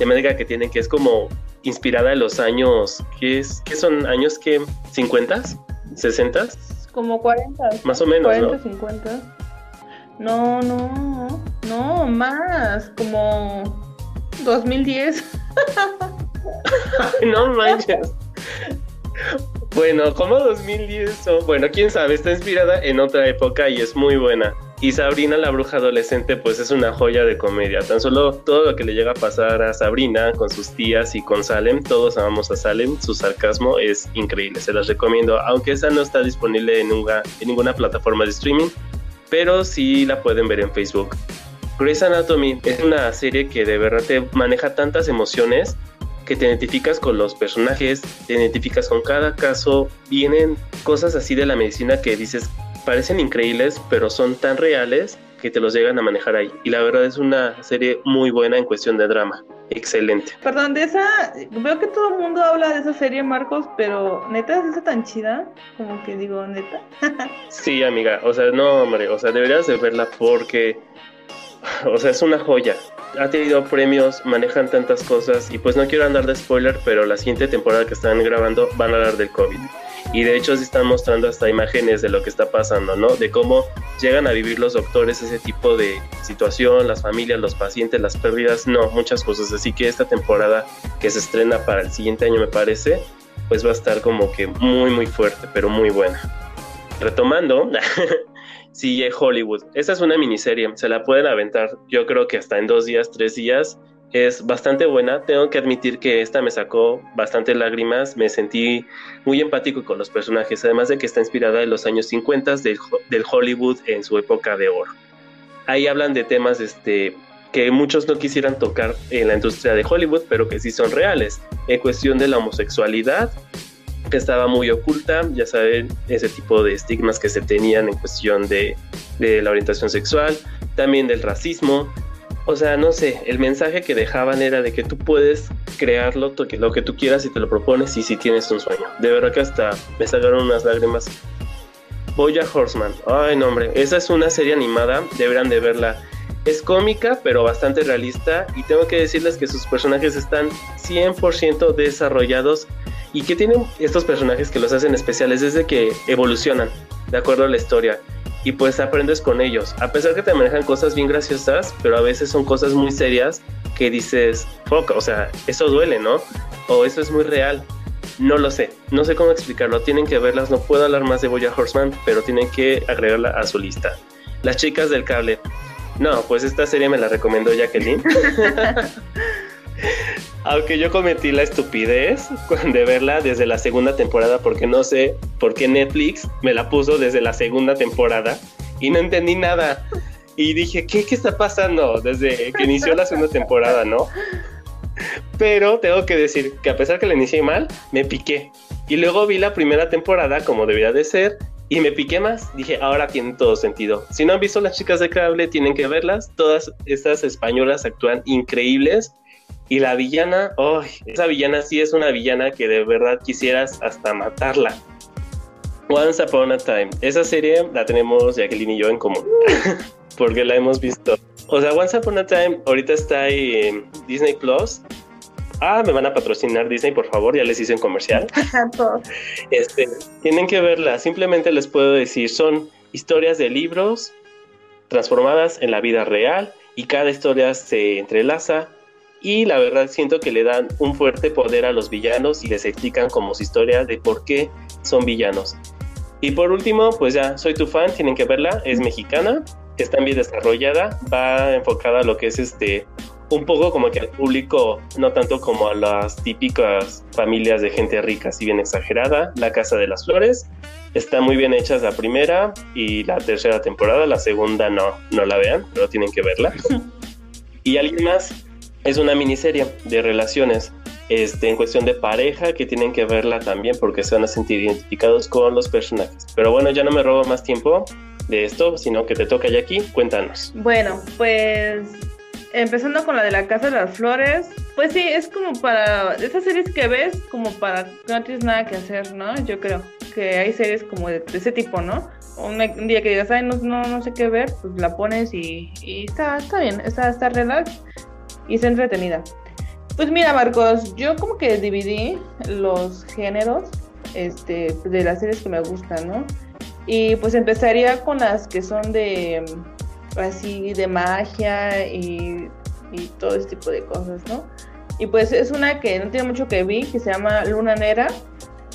temática que tienen, que es como inspirada en los años, ¿qué, es, qué son años que 50? ¿60? Como 40. Más o menos. 40, 50. No, no, no, más, como 2010. no manches. Bueno, como 2010, bueno, quién sabe, está inspirada en otra época y es muy buena. Y Sabrina, la bruja adolescente, pues es una joya de comedia. Tan solo todo lo que le llega a pasar a Sabrina con sus tías y con Salem, todos amamos a Salem, su sarcasmo es increíble, se las recomiendo, aunque esa no está disponible en, ninguna plataforma de streaming, pero sí la pueden ver en Facebook. Grey's Anatomy es una serie que de verdad te maneja tantas emociones que te identificas con los personajes, te identificas con cada caso, vienen cosas así de la medicina que dices, parecen increíbles, pero son tan reales que te los llegan a manejar ahí. Y la verdad es una serie muy buena en cuestión de drama. Excelente. Perdón, de esa, veo que todo el mundo habla de esa serie, Marcos, pero neta es esa tan chida, como que digo, neta. sí, amiga, o sea, no, hombre, o sea, deberías de verla porque, o sea, es una joya. ha tenido premios, manejan tantas cosas y pues no quiero andar de spoiler, pero la siguiente temporada que están grabando van a hablar del COVID. Y de hecho se están mostrando hasta imágenes de lo que está pasando, ¿no? De cómo llegan a vivir los doctores ese tipo de situación, las familias, los pacientes, las pérdidas, no, muchas cosas. Así que esta temporada que se estrena para el siguiente año me parece, pues va a estar como que muy muy fuerte, pero muy buena. Retomando, sigue Hollywood. Esta es una miniserie, se la pueden aventar yo creo que hasta en dos días, tres días. Es bastante buena, tengo que admitir que esta me sacó bastante lágrimas, me sentí muy empático con los personajes, además de que está inspirada en los años 50 del, del Hollywood en su época de oro. Ahí hablan de temas este, que muchos no quisieran tocar en la industria de Hollywood, pero que sí son reales, en cuestión de la homosexualidad, que estaba muy oculta, ya saben, ese tipo de estigmas que se tenían en cuestión de, la orientación sexual, también del racismo. O sea, no sé, el mensaje que dejaban era de que tú puedes crearlo lo que tú quieras y te lo propones y si tienes un sueño. De verdad que hasta me sacaron unas lágrimas. Boya Horseman, ay no hombre, esa es una serie animada, deberán de verla. Es cómica, pero bastante realista y tengo que decirles que sus personajes están 100% desarrollados y que tienen estos personajes que los hacen especiales desde que evolucionan, de acuerdo a la historia. Y pues aprendes con ellos. A pesar que te manejan cosas bien graciosas, pero a veces son cosas muy serias que dices, o sea, eso duele, ¿no? O eso es muy real. No lo sé, no sé cómo explicarlo. Tienen que verlas, no puedo hablar más de Boya Horseman, pero tienen que agregarla a su lista. Las chicas del cable. No, pues esta serie me la recomendó Jacqueline. Aunque yo cometí la estupidez de verla desde la segunda temporada porque no sé por qué Netflix me la puso desde la segunda temporada y no entendí nada. Y dije, ¿qué, qué está pasando desde que inició la segunda temporada, no? Pero tengo que decir que a pesar que la inicié mal, me piqué. Y luego vi la primera temporada como debía de ser y me piqué más. Dije, ahora tiene todo sentido. Si no han visto las chicas de cable, tienen que verlas. Todas estas españolas actúan increíbles y la villana, oh, esa villana sí es una villana que de verdad quisieras hasta matarla. Once Upon a Time. Esa serie la tenemos Jacqueline y yo en común. porque la hemos visto. O sea, Once Upon a Time ahorita está en Disney Plus. Ah, me van a patrocinar Disney, por favor, ya les hice un comercial. este, tienen que verla. Simplemente les puedo decir, son historias de libros transformadas en la vida real y cada historia se entrelaza y la verdad siento que le dan un fuerte poder a los villanos y les explican como su historia de por qué son villanos. Y por último, pues ya, soy tu fan, tienen que verla, es mexicana, está bien desarrollada, va enfocada a lo que es este, un poco como que al público, no tanto como a las típicas familias de gente rica, si bien exagerada, La Casa de las Flores, está muy bien hecha la primera y la tercera temporada, la segunda no, no la vean, pero tienen que verla. y alguien más es una miniserie de relaciones este, en cuestión de pareja que tienen que verla también porque se van a sentir identificados con los personajes. Pero bueno, ya no me robo más tiempo de esto, sino que te toca ya aquí, cuéntanos. Bueno, pues empezando con la de la Casa de las Flores, pues sí, es como para esas series que ves, como para no tienes nada que hacer, ¿no? Yo creo que hay series como de, ese tipo, ¿no? Un, día que digas, ay, no, no, no sé qué ver, pues la pones y, y está, está bien, está, está relax y es entretenida. Pues mira, Marcos, yo como que dividí los géneros este, de las series que me gustan, ¿no? Y pues empezaría con las que son de así de magia y, y todo ese tipo de cosas, ¿no? Y pues es una que no tiene mucho que ver, que se llama Luna Nera,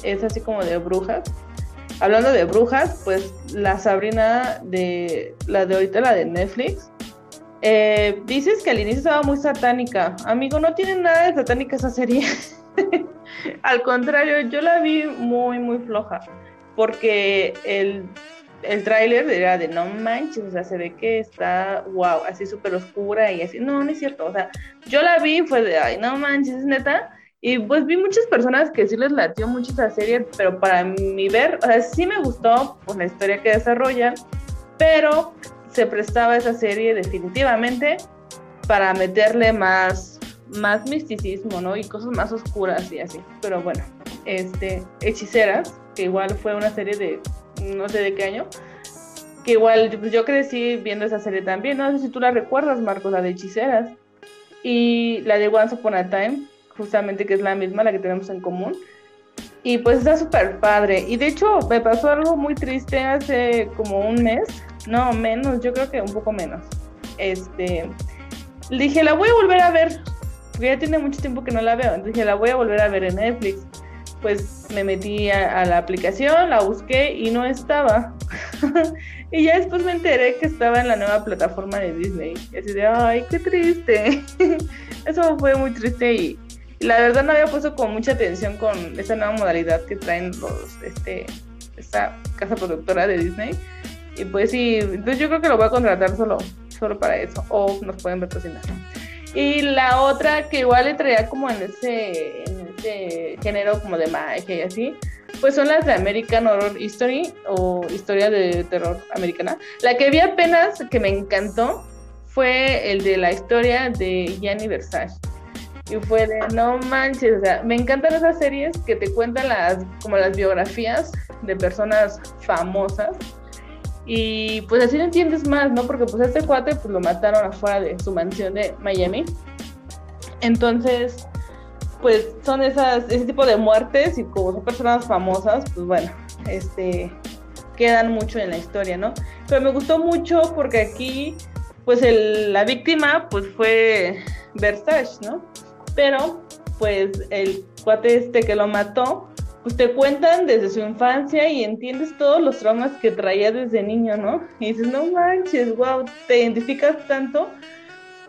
es así como de brujas. Hablando de brujas, pues la Sabrina de la de ahorita, la de Netflix, eh, dices que al inicio estaba muy satánica. Amigo, no tiene nada de satánica esa serie. al contrario, yo la vi muy, muy floja. Porque el, el tráiler era de no manches, o sea, se ve que está wow, así súper oscura y así. No, no es cierto. O sea, yo la vi fue de ay, no manches, es neta. Y pues vi muchas personas que sí les latió mucho esa serie, pero para mi ver, o sea, sí me gustó por la historia que desarrollan, pero se prestaba esa serie definitivamente para meterle más, más misticismo, ¿no? Y cosas más oscuras y así. Pero bueno, este, Hechiceras, que igual fue una serie de no sé de qué año, que igual yo crecí viendo esa serie también, no sé si tú la recuerdas, Marcos, la de Hechiceras. y la de Once Upon a Time, justamente que es la misma, la que tenemos en común. Y pues está súper padre. Y de hecho me pasó algo muy triste hace como un mes, no menos, yo creo que un poco menos. Este, dije, la voy a volver a ver, porque ya tiene mucho tiempo que no la veo. Entonces dije, la voy a volver a ver en Netflix. Pues me metí a, la aplicación, la busqué y no estaba. y ya después me enteré que estaba en la nueva plataforma de Disney. Y así de, ay, qué triste. Eso fue muy triste y, la verdad no había puesto con mucha atención con esa nueva modalidad que traen los, este, esta casa productora de Disney. Y pues sí, entonces yo creo que lo voy a contratar solo, solo para eso. O nos pueden patrocinar. Y la otra que igual le traía como en ese, en ese género como de magia y así, pues son las de American Horror History o Historia de Terror Americana. La que vi apenas que me encantó fue el de la historia de Gianni Versace. Y fue de, no manches, o sea, me encantan esas series que te cuentan las, como las biografías de personas famosas y pues así lo entiendes más, ¿no? Porque pues este cuate pues lo mataron afuera de su mansión de Miami. Entonces, pues son esas, ese tipo de muertes y como son personas famosas, pues bueno, este, quedan mucho en la historia, ¿no? Pero me gustó mucho porque aquí, pues el, la víctima, pues fue Versace, ¿no? Pero, pues el cuate este que lo mató, pues te cuentan desde su infancia y entiendes todos los traumas que traía desde niño, ¿no? Y dices, no manches, wow, te identificas tanto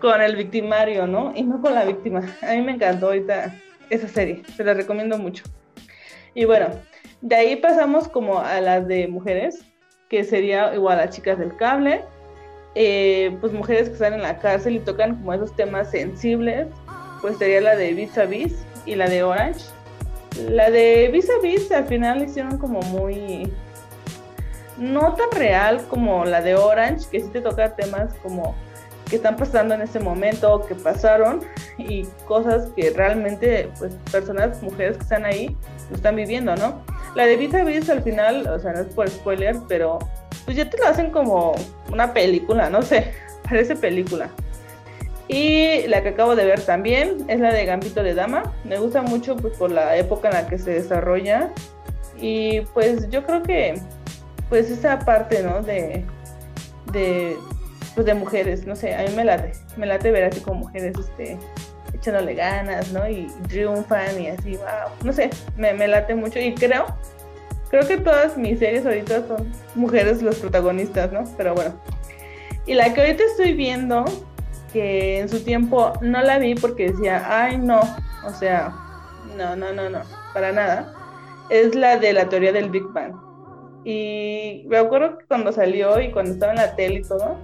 con el victimario, ¿no? Y no con la víctima. A mí me encantó ahorita esa serie, se la recomiendo mucho. Y bueno, de ahí pasamos como a las de mujeres, que sería igual a chicas del cable, eh, pues mujeres que están en la cárcel y tocan como esos temas sensibles, pues sería la de Vis a Vis y la de Orange la de Vis a Vis al final hicieron como muy. No tan real como la de Orange, que sí te toca temas como que están pasando en ese momento, que pasaron y cosas que realmente, pues, personas, mujeres que están ahí, lo están viviendo, ¿no? La de Vis a Vis al final, o sea, no es por spoiler, pero pues ya te lo hacen como una película, no sé, parece película. Y la que acabo de ver también es la de Gambito de Dama. Me gusta mucho pues, por la época en la que se desarrolla. Y pues yo creo que pues esa parte, ¿no? De, de, pues, de mujeres, no sé, a mí me late. Me late ver así como mujeres este, echándole ganas, ¿no? Y triunfan y así, wow. No sé, me, me late mucho. Y creo, creo que todas mis series ahorita son mujeres los protagonistas, ¿no? Pero bueno. Y la que ahorita estoy viendo que en su tiempo no la vi porque decía, ay no, o sea, no, no, no, no, para nada, es la de la teoría del Big Bang. Y me acuerdo que cuando salió y cuando estaba en la tele y todo,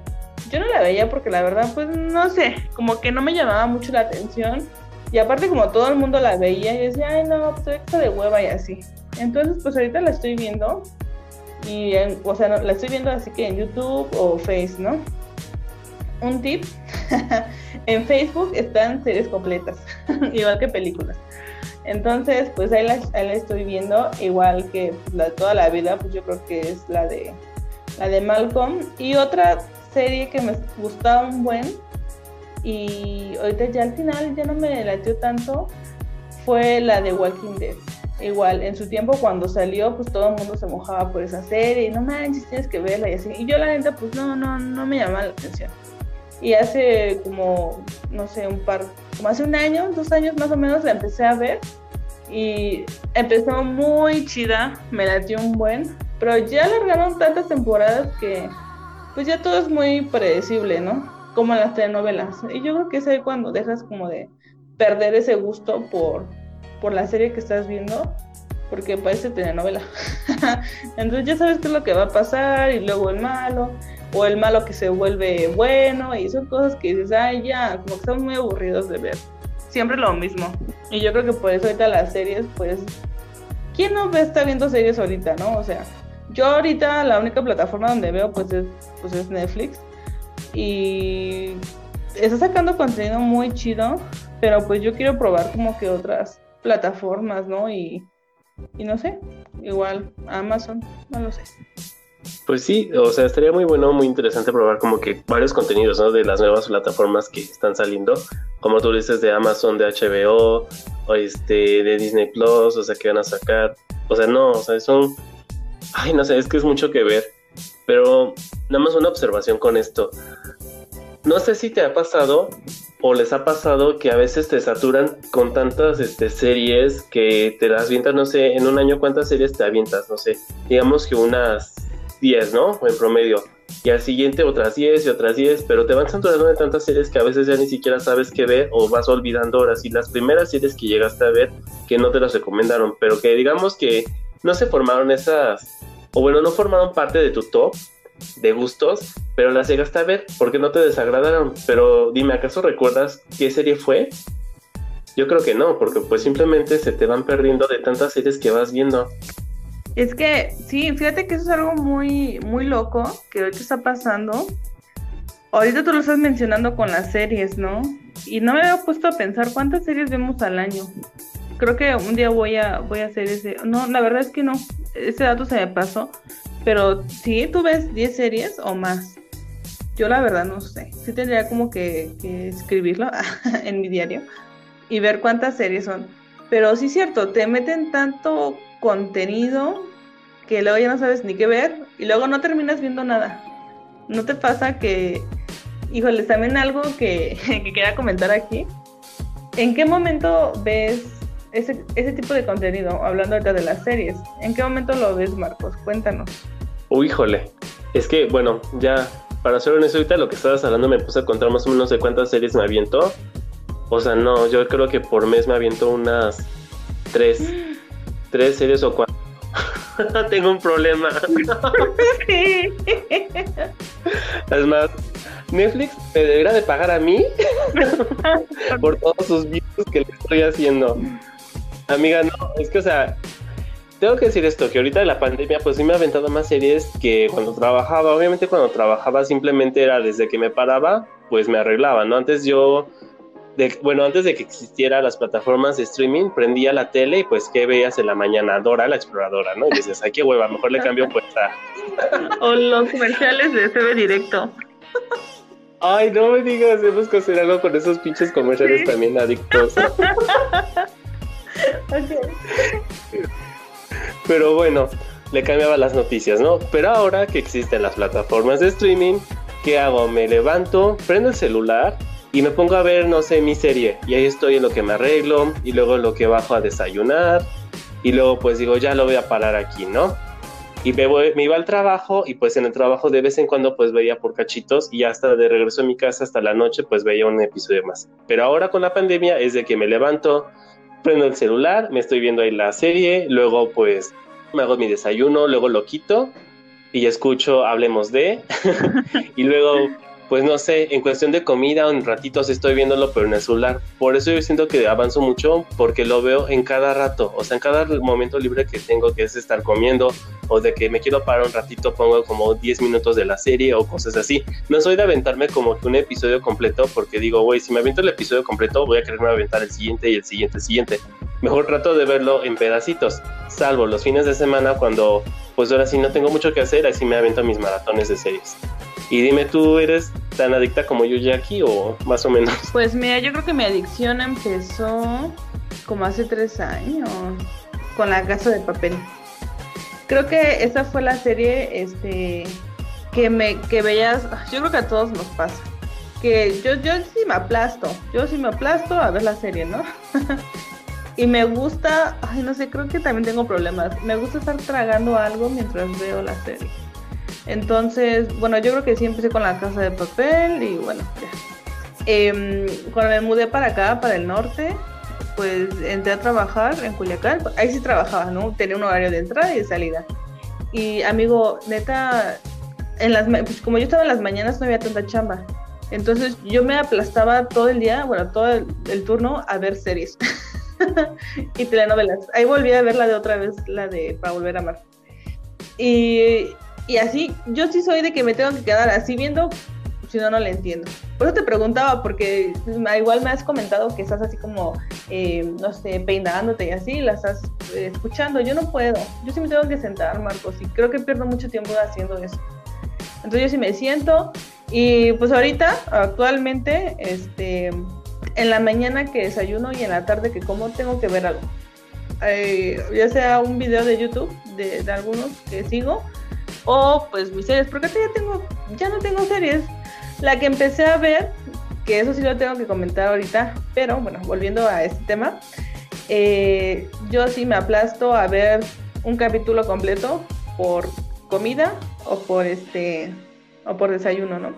yo no la veía porque la verdad, pues no sé, como que no me llamaba mucho la atención. Y aparte como todo el mundo la veía, y decía, ay no, pues esto de hueva y así. Entonces pues ahorita la estoy viendo. Y, o sea, la estoy viendo así que en YouTube o Face, ¿no? Un tip, en Facebook están series completas, igual que películas. Entonces, pues ahí la, estoy viendo, igual que la toda la vida, pues yo creo que es la de la de Malcolm. Y otra serie que me gustaba un buen, y ahorita ya al final ya no me latió tanto, fue la de Walking Dead. Igual, en su tiempo cuando salió, pues todo el mundo se mojaba por esa serie, y no manches, tienes que verla y así. Y yo la neta, pues no, no, no me llamaba la atención. Y hace como, no sé, un par, como hace un año, dos años más o menos, la empecé a ver. Y empezó muy chida, me latió un buen. Pero ya alargaron tantas temporadas que, pues ya todo es muy predecible, ¿no? Como las telenovelas. Y yo creo que es ahí cuando dejas como de perder ese gusto por, por la serie que estás viendo porque parece telenovela. Entonces ya sabes qué es lo que va a pasar y luego el malo o el malo que se vuelve bueno y son cosas que dices, ay, ya, como que estamos muy aburridos de ver. Siempre lo mismo. Y yo creo que por eso ahorita las series, pues, ¿quién no está viendo series ahorita, no? O sea, yo ahorita la única plataforma donde veo, pues, es, pues, es Netflix. Y está sacando contenido muy chido, pero pues yo quiero probar como que otras plataformas, ¿no? Y, y no sé, igual Amazon, no lo sé. Pues sí, o sea, estaría muy bueno, muy interesante probar como que varios contenidos, ¿no? De las nuevas plataformas que están saliendo, como tú dices, de Amazon, de HBO, o este, de Disney Plus, o sea, que van a sacar. O sea, no, o sea, son... Ay, no sé, es que es mucho que ver. Pero nada más una observación con esto. No sé si te ha pasado o les ha pasado que a veces te saturan con tantas este, series que te las avientas, no sé, en un año cuántas series te avientas, no sé, digamos que unas 10, ¿no? En promedio. Y al siguiente otras 10 y otras 10, pero te van saturando de tantas series que a veces ya ni siquiera sabes qué ver o vas olvidando ahora sí las primeras series que llegaste a ver que no te las recomendaron, pero que digamos que no se formaron esas, o bueno, no formaron parte de tu top de gustos, pero las llegaste a ver porque no te desagradaron. Pero dime, ¿acaso recuerdas qué serie fue? Yo creo que no, porque pues simplemente se te van perdiendo de tantas series que vas viendo. Es que, sí, fíjate que eso es algo muy, muy loco que ahorita está pasando. Ahorita tú lo estás mencionando con las series, ¿no? Y no me había puesto a pensar cuántas series vemos al año. Creo que un día voy a, voy a hacer ese. No, la verdad es que no. Ese dato se me pasó. Pero sí, tú ves 10 series o más. Yo la verdad no sé. Sí tendría como que, escribirlo en mi diario y ver cuántas series son. Pero sí cierto, te meten tanto contenido que luego ya no sabes ni qué ver y luego no terminas viendo nada. ¿No te pasa que, híjoles, también algo que, que quería comentar aquí? ¿En qué momento ves ese, ese tipo de contenido, hablando ahorita de las series? ¿En qué momento lo ves, Marcos? Cuéntanos. Uy, híjole. Es que, bueno, ya, para ser honesto, ahorita lo que estabas hablando me puse a contar más o menos de cuántas series me aviento. O sea, no, yo creo que por mes me aviento unas tres. tres series o cuatro. Tengo un problema. es más, Netflix me debería de pagar a mí por todos sus videos que le estoy haciendo. Amiga, no, es que, o sea, tengo que decir esto, que ahorita de la pandemia, pues sí me ha aventado más series que cuando trabajaba. Obviamente cuando trabajaba simplemente era desde que me paraba, pues me arreglaba, ¿no? Antes yo bueno, antes de que existieran las plataformas de streaming, prendía la tele y pues, ¿qué veías en la mañana? Dora, la exploradora, ¿no? Y dices, ay, qué hueva, mejor le cambio puesta. o los comerciales de TV Directo. Ay, no me digas, hemos que hacer algo con esos pinches comerciales también adictos. Pero bueno, le cambiaba las noticias, ¿no? Pero ahora que existen las plataformas de streaming, ¿qué hago? Me levanto, prendo el celular y me pongo a ver, no sé, mi serie. Y ahí estoy en lo que me arreglo y luego en lo que bajo a desayunar. Y luego pues digo, ya lo voy a parar aquí, ¿no? Y me, voy, me iba al trabajo y pues en el trabajo de vez en cuando pues veía por cachitos y hasta de regreso a mi casa hasta la noche pues veía un episodio más. Pero ahora con la pandemia es de que me levanto, prendo el celular, me estoy viendo ahí la serie, luego pues me hago mi desayuno, luego lo quito y escucho Hablemos de y luego pues no sé, en cuestión de comida, en ratitos estoy viéndolo, pero en el celular. Por eso yo siento que avanzo mucho, porque lo veo en cada rato, o sea, en cada momento libre que tengo, que es estar comiendo, o de que me quiero parar un ratito, pongo como 10 minutos de la serie o cosas así. No soy de aventarme como un episodio completo, porque digo, güey, si me aviento el episodio completo, voy a quererme aventar el siguiente y el siguiente, el siguiente. Mejor trato de verlo en pedacitos, salvo los fines de semana cuando, pues ahora sí no tengo mucho que hacer, así me avento mis maratones de series. Y dime, ¿tú eres tan adicta como yo, Jackie, o más o menos? Pues mira, yo creo que mi adicción empezó como hace tres años con la casa de papel. Creo que esa fue la serie este, que, me, que veías, yo creo que a todos nos pasa. Que yo, yo sí me aplasto, yo sí me aplasto a ver la serie, ¿no? y me gusta, ay, no sé, creo que también tengo problemas. Me gusta estar tragando algo mientras veo la serie. Entonces, bueno, yo creo que sí empecé con la casa de papel y bueno, ya. Em, cuando me mudé para acá, para el norte, pues entré a trabajar en Culiacán. Ahí sí trabajaba, ¿no? Tenía un horario de entrada y de salida. Y amigo, neta, en las, pues como yo estaba en las mañanas no había tanta chamba. Entonces yo me aplastaba todo el día, bueno, todo el, el turno a ver series y telenovelas. Ahí volví a ver la de otra vez, la de Para Volver a Amar. Y y así, yo sí soy de que me tengo que quedar así viendo, si no, no le entiendo. Por eso te preguntaba, porque igual me has comentado que estás así como eh, no sé, peinándote y así, la estás eh, escuchando. Yo no puedo. Yo sí me tengo que sentar, Marcos, y creo que pierdo mucho tiempo haciendo eso. Entonces yo sí me siento y pues ahorita, actualmente, este, en la mañana que desayuno y en la tarde que como, tengo que ver algo. Eh, ya sea un video de YouTube de, de, algunos que sigo o pues mis series, porque ya tengo, ya no tengo series. La que empecé a ver, que eso sí lo tengo que comentar ahorita, pero bueno, volviendo a este tema, eh, yo sí me aplasto a ver un capítulo completo por comida o por este o por desayuno, ¿no?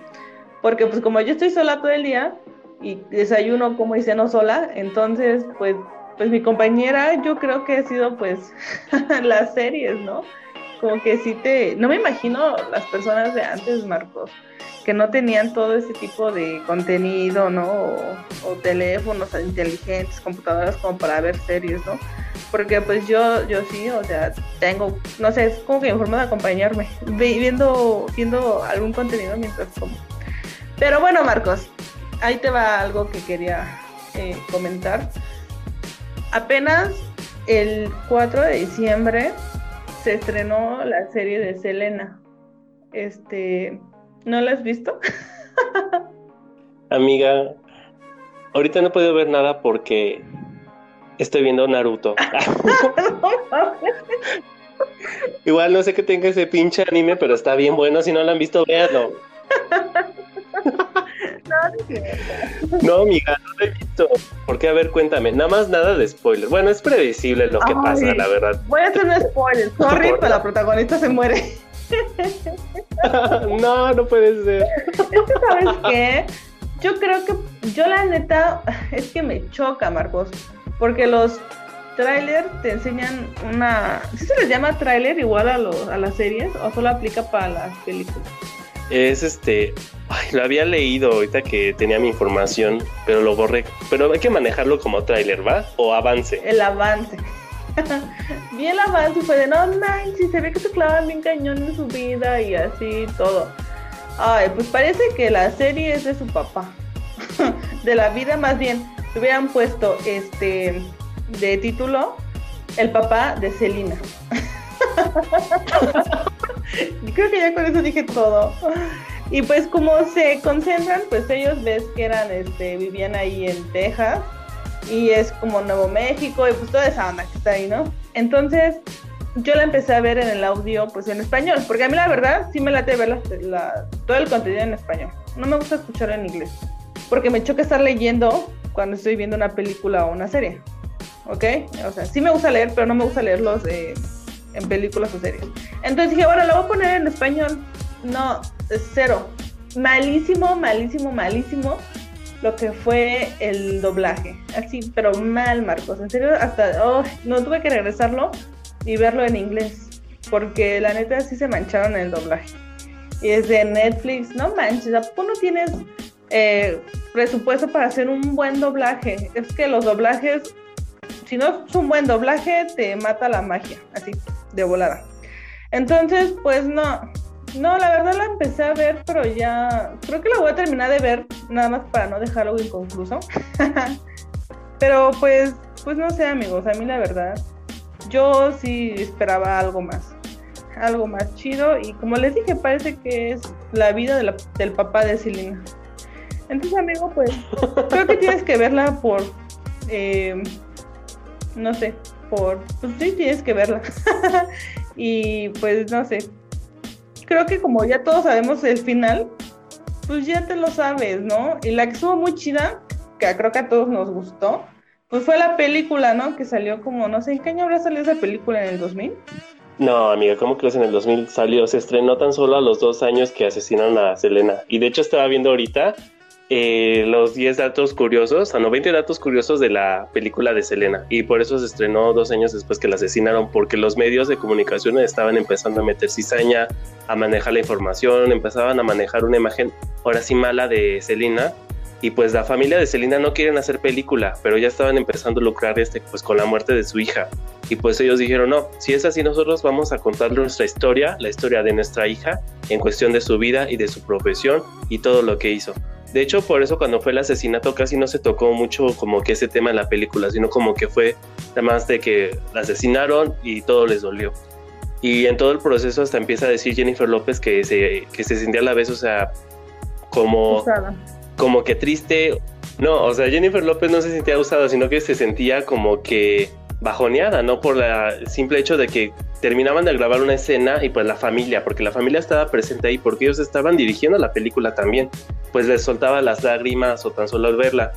Porque pues como yo estoy sola todo el día y desayuno como dice no sola, entonces pues pues mi compañera yo creo que ha sido pues las series, ¿no? Como que sí te no me imagino las personas de antes, Marcos que no tenían todo ese tipo de contenido, ¿no? O, teléfonos inteligentes, computadoras como para ver series, ¿no? Porque pues yo, yo sí, o sea, tengo, no sé, es como que mi forma de acompañarme, viendo, viendo algún contenido mientras como. Pero bueno, Marcos, ahí te va algo que quería eh, comentar. Apenas el 4 de diciembre se estrenó la serie de Selena. Este, ¿No la has visto? Amiga, ahorita no he podido ver nada porque estoy viendo Naruto. Igual no sé que tenga ese pinche anime, pero está bien bueno. Si no lo han visto, véanlo. No, no, amiga, no lo he visto. ¿Por qué? A ver, cuéntame. Nada más nada de spoiler. Bueno, es previsible lo que pasa, la verdad. Voy a hacer un spoiler. Sorry, pero la protagonista se muere. no, no puede ser. ¿sabes qué? Yo creo que, yo la neta, es que me choca, Marcos, porque los trailers te enseñan una... ¿Sí se les llama trailer igual a, los, a las series o solo aplica para las películas? Es este, ay, lo había leído ahorita que tenía mi información, pero lo borré. Pero hay que manejarlo como trailer, ¿va? O avance. El avance. vi el avance y fue de no manches, se ve que se clavan bien cañón en su vida y así todo. Ay, pues parece que la serie es de su papá. de la vida más bien. Se hubieran puesto este de título El papá de Celina. Creo que ya con eso dije todo. Y pues como se concentran, pues ellos ves que eran, este, vivían ahí en Texas y es como Nuevo México y pues toda esa onda que está ahí, ¿no? Entonces yo la empecé a ver en el audio pues en español, porque a mí la verdad sí me late ver todo el contenido en español. No me gusta escucharlo en inglés, porque me choca estar leyendo cuando estoy viendo una película o una serie, ¿ok? O sea, sí me gusta leer, pero no me gusta leerlos en películas o series. Entonces dije, bueno, lo voy a poner en español. No, cero. Malísimo, malísimo, malísimo lo que fue el doblaje. Así, pero mal, Marcos. En serio, hasta, oh, no tuve que regresarlo y verlo en inglés. Porque la neta sí se mancharon en el doblaje. Y desde Netflix, no manches, ¿a no tienes eh, presupuesto para hacer un buen doblaje? Es que los doblajes, si no es un buen doblaje, te mata la magia, así, de volada. Entonces, pues no, no, la verdad la empecé a ver, pero ya creo que la voy a terminar de ver, nada más para no dejarlo inconcluso. pero pues, pues no sé, amigos, a mí la verdad, yo sí esperaba algo más, algo más chido y como les dije, parece que es la vida del papá de Selena. Entonces, amigo, pues creo que tienes que verla por, eh, no sé, pues sí, tienes que verla. y pues no sé, creo que como ya todos sabemos el final, pues ya te lo sabes, ¿no? Y la que estuvo muy chida, que creo que a todos nos gustó, pues fue la película, ¿no? Que salió como, no sé, ¿en qué año habrá salido esa película? ¿En el 2000? No, amiga, ¿cómo crees en el 2000 salió? Se estrenó tan solo a los dos años que asesinaron a Selena. Y de hecho estaba viendo ahorita eh, los 10 datos curiosos, a no 20 datos curiosos de la película de Selena. Y por eso se estrenó dos años después que la asesinaron, porque los medios de comunicación estaban empezando a meter cizaña, a manejar la información, empezaban a manejar una imagen ahora sí mala de Selena. Y pues la familia de Selena no quieren hacer película, pero ya estaban empezando a lucrar este, pues con la muerte de su hija. Y pues ellos dijeron, no, si es así, nosotros vamos a contar nuestra historia, la historia de nuestra hija, en cuestión de su vida y de su profesión y todo lo que hizo. De hecho, por eso cuando fue el asesinato casi no se tocó mucho como que ese tema en la película, sino como que fue además de que la asesinaron y todo les dolió. Y en todo el proceso hasta empieza a decir Jennifer López que se, que se sentía a la vez, o sea, como, como que triste. No, o sea, Jennifer López no se sentía usada, sino que se sentía como que bajoneada, ¿no? Por el simple hecho de que terminaban de grabar una escena y pues la familia, porque la familia estaba presente ahí, porque ellos estaban dirigiendo la película también, pues les soltaba las lágrimas o tan solo al verla.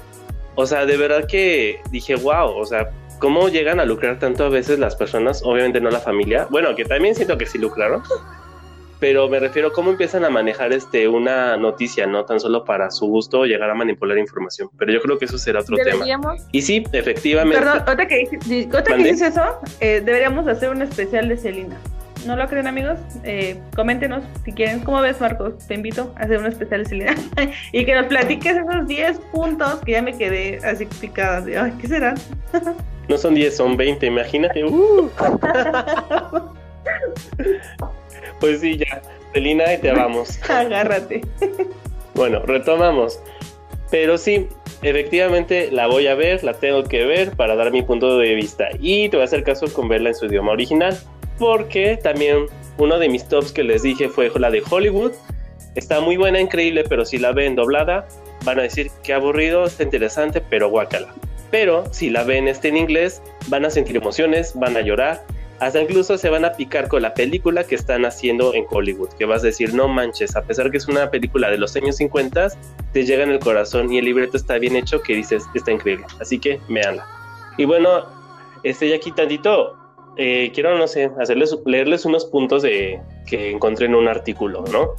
O sea, de verdad que dije, wow, o sea, ¿cómo llegan a lucrar tanto a veces las personas? Obviamente no la familia. Bueno, que también siento que sí lucraron, pero me refiero a cómo empiezan a manejar este una noticia, no tan solo para su gusto llegar a manipular información. Pero yo creo que eso será otro tema. Y sí, efectivamente. Perdón, otra que, dices eso, eh, deberíamos hacer un especial de Celina. ¿No lo creen, amigos? Eh, coméntenos si quieren. ¿Cómo ves, Marcos? Te invito a hacer un especial de Celina y que nos platiques esos 10 puntos que ya me quedé así picada. Ay, ¿qué serán? no son 10, son 20, imagínate. Uh. Pues sí, ya. Celina, y te vamos. Agárrate. bueno, retomamos. Pero sí, efectivamente la voy a ver, la tengo que ver para dar mi punto de vista. Y te voy a hacer caso con verla en su idioma original. Porque también uno de mis tops que les dije fue la de Hollywood. Está muy buena, increíble, pero si la ven doblada, van a decir que aburrido, está interesante, pero guácala. Pero si la ven este en inglés, van a sentir emociones, van a llorar, hasta incluso se van a picar con la película que están haciendo en Hollywood, que vas a decir, no manches, a pesar que es una película de los años 50, te llega en el corazón y el libreto está bien hecho que dices, está increíble. Así que véanla. Y bueno, estoy aquí tantito, eh, quiero, no sé, hacerles, leerles unos puntos de, que encontré en un artículo, ¿no?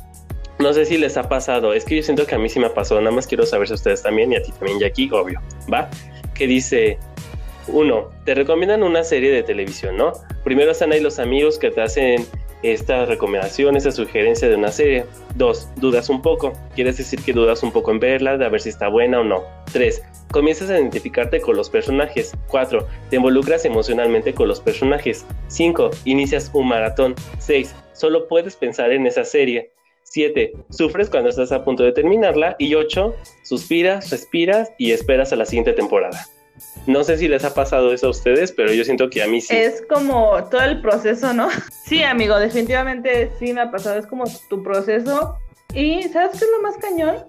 No sé si les ha pasado, es que yo siento que a mí sí me pasado, nada más quiero saber si ustedes también y a ti también, Jackie, obvio, ¿va? Que dice, uno, te recomiendan una serie de televisión, ¿no? Primero están ahí los amigos que te hacen esta recomendación, esta sugerencia de una serie. Dos, dudas un poco. Quieres decir que dudas un poco en verla, de a ver si está buena o no. Tres, comienzas a identificarte con los personajes. Cuatro, te involucras emocionalmente con los personajes. Cinco, inicias un maratón. Seis, solo puedes pensar en esa serie. 7. Sufres cuando estás a punto de terminarla. Y 8. Suspiras, respiras y esperas a la siguiente temporada. No sé si les ha pasado eso a ustedes, pero yo siento que a mí sí. Es como todo el proceso, ¿no? Sí, amigo, definitivamente sí me ha pasado. Es como tu proceso. Y ¿sabes qué es lo más cañón?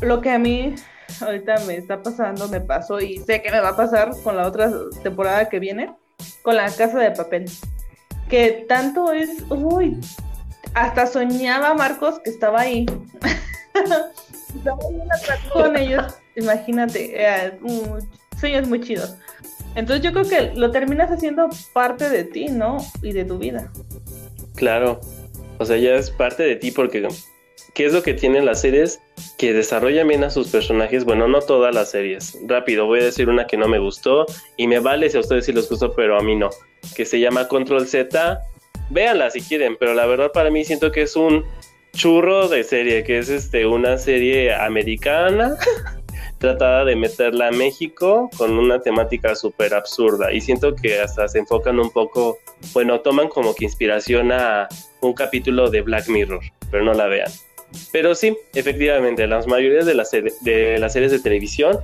Lo que a mí ahorita me está pasando, me pasó y sé que me va a pasar con la otra temporada que viene, con la casa de papel. Que tanto es, uy, hasta soñaba Marcos que estaba ahí. estaba con ellos, imagínate, eh, sueños muy chidos. Entonces yo creo que lo terminas haciendo parte de ti, ¿no? Y de tu vida. Claro. O sea, ya es parte de ti porque ¿qué es lo que tienen las series? Que desarrollan bien a sus personajes. Bueno, no todas las series. Rápido, voy a decir una que no me gustó y me vale si a ustedes sí les gustó, pero a mí no. Que se llama Control Z. Véanla si quieren, pero la verdad para mí siento que es un churro de serie, que es este una serie americana tratada de meterla a México con una temática súper absurda y siento que hasta se enfocan un poco, bueno, toman como que inspiración a un capítulo de Black Mirror, pero no la vean. Pero sí, efectivamente, las mayorías de las, de las series de televisión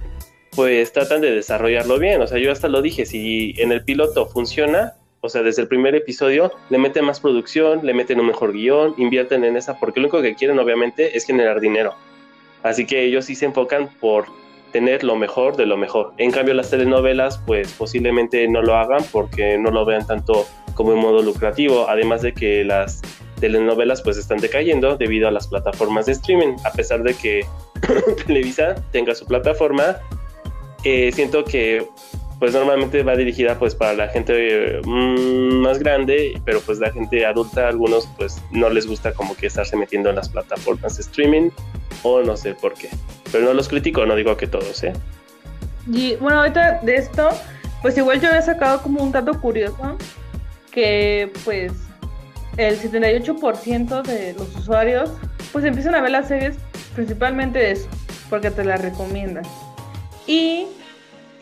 pues tratan de desarrollarlo bien, o sea, yo hasta lo dije, si en el piloto funciona, o sea, desde el primer episodio le meten más producción, le meten un mejor guion, invierten en esa, porque lo único que quieren obviamente es generar dinero. Así que ellos sí se enfocan por tener lo mejor de lo mejor. En cambio, las telenovelas, pues posiblemente no lo hagan porque no lo vean tanto como en modo lucrativo, además de que las telenovelas pues están decayendo debido a las plataformas de streaming, a pesar de que Televisa tenga su plataforma, eh, siento que pues normalmente va dirigida pues para la gente mm, más grande, pero pues la gente adulta, algunos pues no les gusta como que estarse metiendo en las plataformas de streaming o no sé por qué. Pero no los critico, no digo que todos, ¿eh? Y bueno, ahorita de esto, pues igual yo he sacado como un dato curioso, que pues el 78% de los usuarios pues empiezan a ver las series principalmente eso, porque te las recomiendan. Y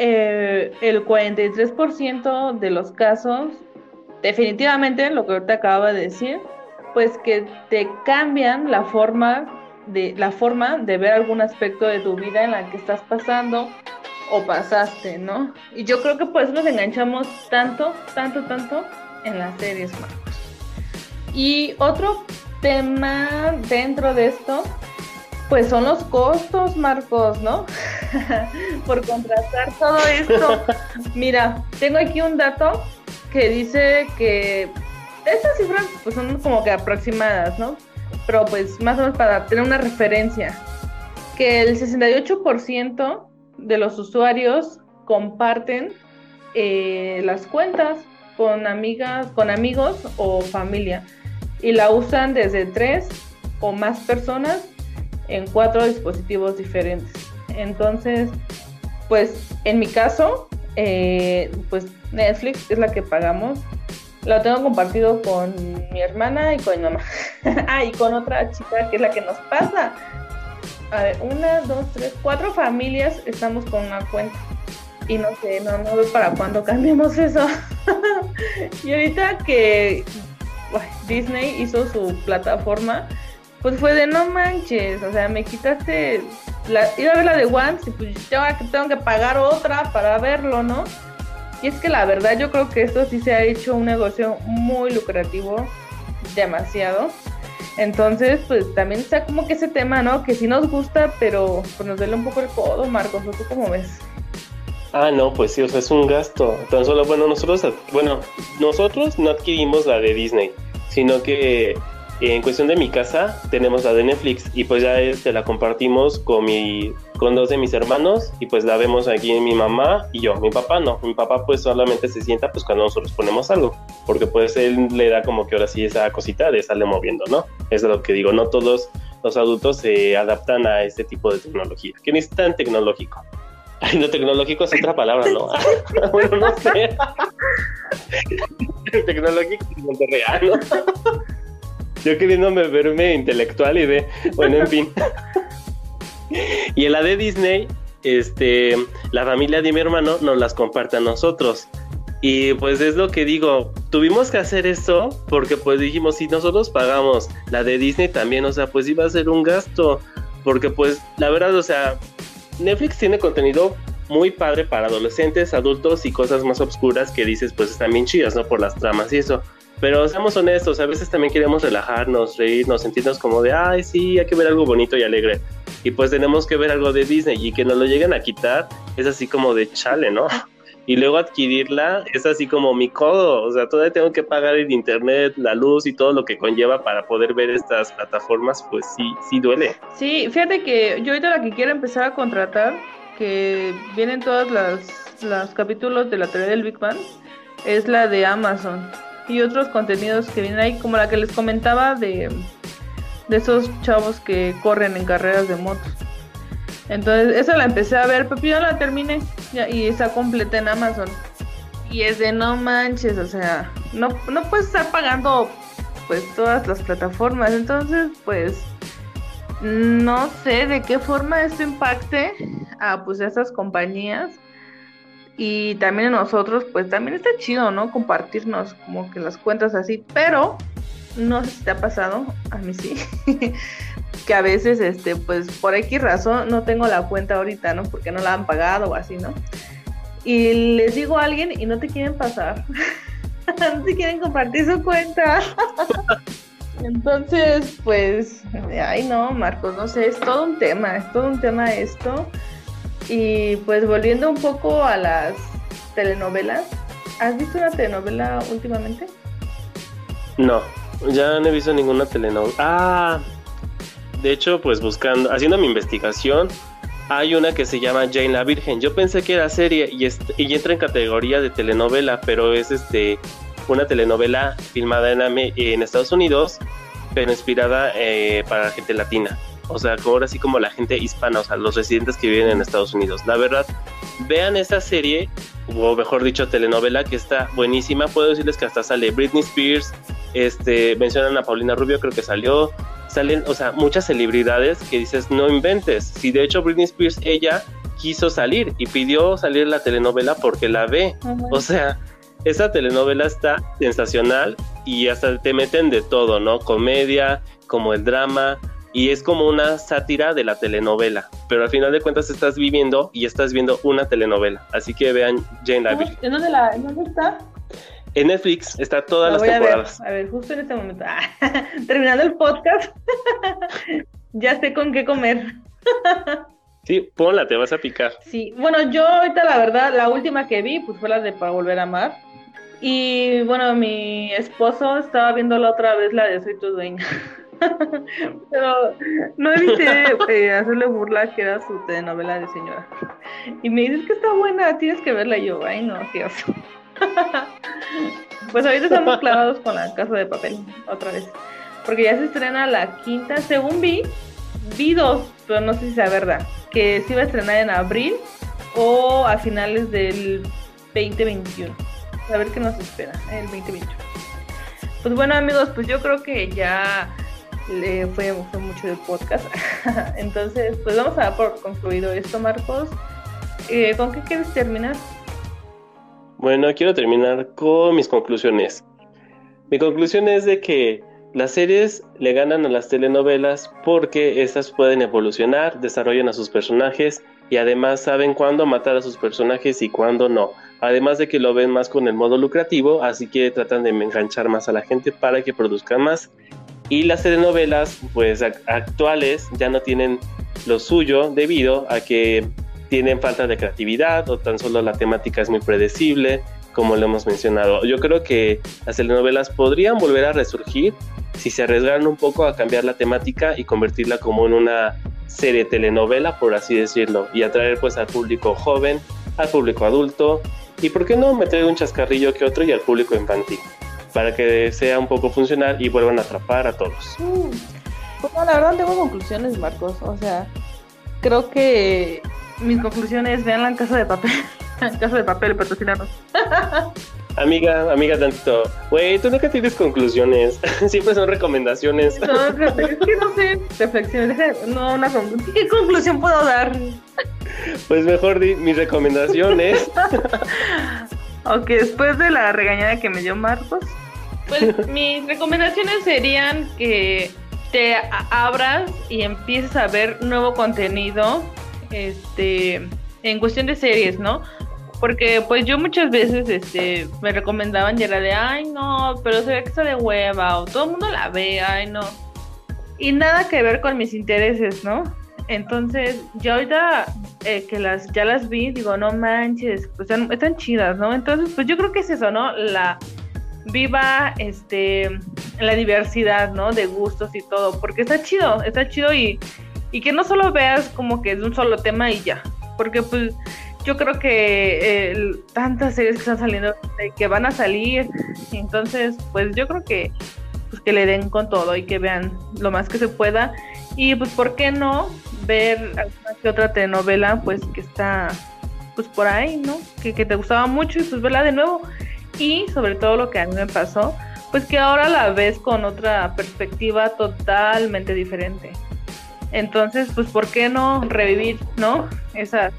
eh, el 43% de los casos, definitivamente lo que ahorita acaba de decir, pues que te cambian la forma de la forma de ver algún aspecto de tu vida en la que estás pasando o pasaste, ¿no? Y yo creo que por eso nos enganchamos tanto, tanto, tanto en las series, Marcos. Y otro tema dentro de esto, pues son los costos, Marcos, ¿no? por contratar todo esto. Mira, tengo aquí un dato que dice que estas cifras pues son como que aproximadas, ¿no? Pero pues más o menos para tener una referencia, que el 68% de los usuarios comparten eh, las cuentas con amigas, con amigos o familia y la usan desde tres o más personas en cuatro dispositivos diferentes. Entonces, pues en mi caso, eh, pues Netflix es la que pagamos. Lo tengo compartido con mi hermana y con mi mamá. ah, y con otra chica que es la que nos pasa. A ver, una, dos, tres, cuatro familias estamos con una cuenta. Y no sé, no, no veo para cuándo cambiemos eso. y ahorita que Disney hizo su plataforma, pues fue de no manches, o sea, me quitaste, la, iba a ver la de Once y pues tengo, tengo que pagar otra para verlo, ¿no? Y es que la verdad yo creo que esto sí se ha hecho un negocio muy lucrativo, demasiado. Entonces, pues también está como que ese tema, ¿no? Que sí nos gusta, pero pues nos duele un poco el codo, Marcos, ¿tú cómo ves? Ah, no, pues sí, o sea, es un gasto. Tan solo, bueno, nosotros, bueno, nosotros no adquirimos la de Disney, sino que en cuestión de mi casa, tenemos la de Netflix y pues ya este, la compartimos con, mi, con dos de mis hermanos y pues la vemos aquí mi mamá y yo. Mi papá no, mi papá pues solamente se sienta pues cuando nosotros ponemos algo, porque pues él le da como que ahora sí esa cosita de estarle moviendo, ¿no? Es lo que digo, no todos los adultos se adaptan a este tipo de tecnología, que ni es tan tecnológico. Ay, no, tecnológico es otra palabra, ¿no? bueno, no sé. tecnológico es Monterrey, ¿no? Yo queriéndome verme intelectual y de, bueno, en fin. y en la de Disney, este, la familia de mi hermano nos las comparte a nosotros. Y pues es lo que digo, tuvimos que hacer esto porque pues dijimos, si nosotros pagamos la de Disney también, o sea, pues iba a ser un gasto. Porque pues la verdad, o sea, Netflix tiene contenido muy padre para adolescentes, adultos y cosas más obscuras que dices pues están bien chidas, ¿no? Por las tramas y eso. Pero seamos honestos, a veces también queremos relajarnos, reírnos, sentirnos como de, ay, sí, hay que ver algo bonito y alegre. Y pues tenemos que ver algo de Disney y que nos lo lleguen a quitar es así como de chale, ¿no? Y luego adquirirla es así como mi codo, o sea, todavía tengo que pagar el internet, la luz y todo lo que conlleva para poder ver estas plataformas, pues sí, sí duele. Sí, fíjate que yo ahorita la que quiero empezar a contratar, que vienen todos los capítulos de la teoría del Big Bang, es la de Amazon y otros contenidos que vienen ahí, como la que les comentaba de, de esos chavos que corren en carreras de motos. Entonces, esa la empecé a ver, pero yo la terminé y está completa en Amazon. Y es de no manches, o sea, no, no puedes estar pagando pues todas las plataformas. Entonces, pues no sé de qué forma esto impacte a pues esas compañías y también nosotros, pues también está chido, ¿no? Compartirnos como que las cuentas así, pero no sé si te ha pasado, a mí sí, que a veces, este, pues por X razón no tengo la cuenta ahorita, ¿no? Porque no la han pagado o así, ¿no? Y les digo a alguien y no te quieren pasar, no te quieren compartir su cuenta. Entonces, pues, ay no, Marcos, no sé, es todo un tema, es todo un tema esto. Y pues volviendo un poco a las telenovelas, ¿has visto una telenovela últimamente? No, ya no he visto ninguna telenovela. Ah, de hecho, pues buscando, haciendo mi investigación, hay una que se llama Jane la Virgen. Yo pensé que era serie y, entra en categoría de telenovela, pero es este una telenovela filmada en, en Estados Unidos, pero inspirada eh, para gente latina o sea, ahora sí como la gente hispana, o sea, los residentes que viven en Estados Unidos. La verdad, vean esa serie, o mejor dicho, telenovela, que está buenísima. Puedo decirles que hasta sale Britney Spears, este, mencionan a Paulina Rubio, creo que salió. Salen, o sea, muchas celebridades que dices, no inventes. Si de hecho Britney Spears, ella quiso salir y pidió salir la telenovela porque la ve. O sea, esa telenovela está sensacional y hasta te meten de todo, ¿no? Comedia, como el drama, y es como una sátira de la telenovela, pero al final de cuentas estás viviendo y estás viendo una telenovela. Así que vean Jane Eyre. ¿En dónde, la, está? En Netflix está todas las temporadas. A ver, a ver, justo en este momento. terminando el podcast, ya sé con qué comer. sí, ponla, te vas a picar. Sí, bueno, yo ahorita la verdad, la última que vi, pues fue la de Para Volver a Amar. Y bueno, mi esposo estaba viendo la otra vez la de Soy tu dueña. Pero no evité eh, hacerle burla que era su telenovela de señora. Y me dices que está buena, tienes que verla. Yo, ay, no, Dios. Pues ahorita estamos clavados con la casa de papel, otra vez. Porque ya se estrena la quinta, según vi, vi dos, pero no sé si sea verdad. Que se iba a estrenar en abril o a finales del 2021. A ver qué nos espera el 2021. Pues bueno amigos, pues yo creo que ya le fue, fue mucho del podcast. Entonces, pues vamos a dar por concluido esto, Marcos. Eh, ¿Con qué quieres terminar? Bueno, quiero terminar con mis conclusiones. Mi conclusión es de que las series le ganan a las telenovelas porque estas pueden evolucionar, desarrollan a sus personajes y además saben cuándo matar a sus personajes y cuándo no. Además de que lo ven más con el modo lucrativo, así que tratan de enganchar más a la gente para que produzcan más y las telenovelas, pues actuales, ya no tienen lo suyo debido a que tienen falta de creatividad o tan solo la temática es muy predecible, como lo hemos mencionado. Yo creo que las telenovelas podrían volver a resurgir si se arriesgaran un poco a cambiar la temática y convertirla como en una serie telenovela, por así decirlo, y atraer pues al público joven, al público adulto y por qué no meter un chascarrillo que otro y al público infantil para que sea un poco funcional y vuelvan a atrapar a todos. Mm. Pues la verdad tengo conclusiones, Marcos. O sea, creo que mis conclusiones, vean la casa de papel. casa de papel, patrocinanos. Amiga, amiga tantito. Güey, tú nunca tienes conclusiones. Siempre son recomendaciones. No, es que no sé. Reflexiones. No, una conclusión. ¿Qué conclusión puedo dar? Pues mejor di mis recomendaciones. Ok, después de la regañada que me dio Marcos, pues mis recomendaciones serían que te abras y empieces a ver nuevo contenido este en cuestión de series, ¿no? Porque pues yo muchas veces este me recomendaban y era de, "Ay, no, pero se ve que está de hueva" o todo el mundo la ve, "Ay, no." Y nada que ver con mis intereses, ¿no? Entonces, yo ahorita eh, que las ya las vi, digo, no manches, pues están, están chidas, ¿no? Entonces, pues yo creo que es eso, ¿no? La viva este la diversidad, ¿no? De gustos y todo, porque está chido, está chido y, y que no solo veas como que es un solo tema y ya, porque pues yo creo que tantas series que están saliendo, que van a salir, entonces pues yo creo que pues que le den con todo y que vean lo más que se pueda y pues por qué no ver alguna que otra telenovela pues que está pues por ahí, ¿no? Que, que te gustaba mucho y pues verla de nuevo y sobre todo lo que a mí me pasó, pues que ahora la ves con otra perspectiva totalmente diferente. Entonces, pues, ¿por qué no revivir, no? Esas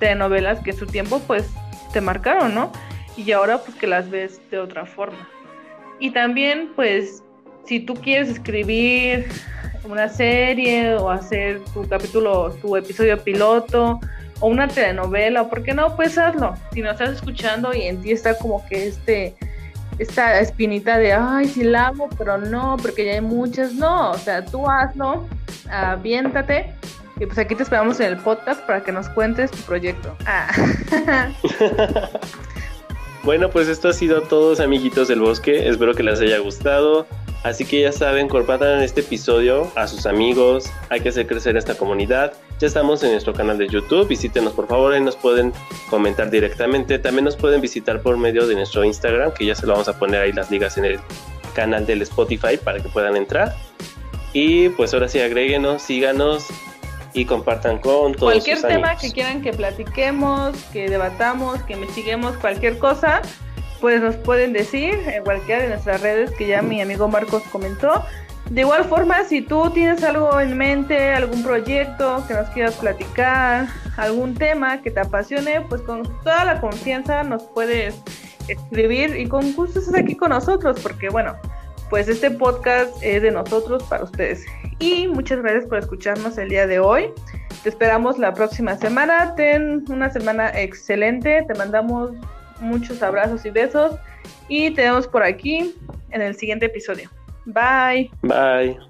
telenovelas que en su tiempo, pues, te marcaron, ¿no? Y ahora, pues, que las ves de otra forma. Y también, pues, si tú quieres escribir una serie o hacer tu capítulo, tu episodio piloto, o una telenovela, ¿por qué no? Pues hazlo. Si no estás escuchando y en ti está como que este esta espinita de, ay, sí la amo, pero no, porque ya hay muchas, no, o sea, tú hazlo, aviéntate, y pues aquí te esperamos en el podcast para que nos cuentes tu proyecto. Ah. bueno, pues esto ha sido todos, amiguitos del bosque, espero que les haya gustado. Así que ya saben, compartan este episodio a sus amigos, hay que hacer crecer esta comunidad. Ya estamos en nuestro canal de YouTube, visítenos por favor, ahí nos pueden comentar directamente. También nos pueden visitar por medio de nuestro Instagram, que ya se lo vamos a poner ahí las ligas en el canal del Spotify para que puedan entrar. Y pues ahora sí, agréguenos, síganos y compartan con todos Cualquier tema que quieran que platiquemos, que debatamos, que investiguemos, cualquier cosa pues nos pueden decir en cualquiera de nuestras redes que ya mi amigo Marcos comentó. De igual forma, si tú tienes algo en mente, algún proyecto que nos quieras platicar, algún tema que te apasione, pues con toda la confianza nos puedes escribir y con gusto estás aquí con nosotros, porque bueno, pues este podcast es de nosotros para ustedes. Y muchas gracias por escucharnos el día de hoy. Te esperamos la próxima semana. Ten una semana excelente. Te mandamos muchos abrazos y besos. Y te vemos por aquí en el siguiente episodio. Bye. Bye.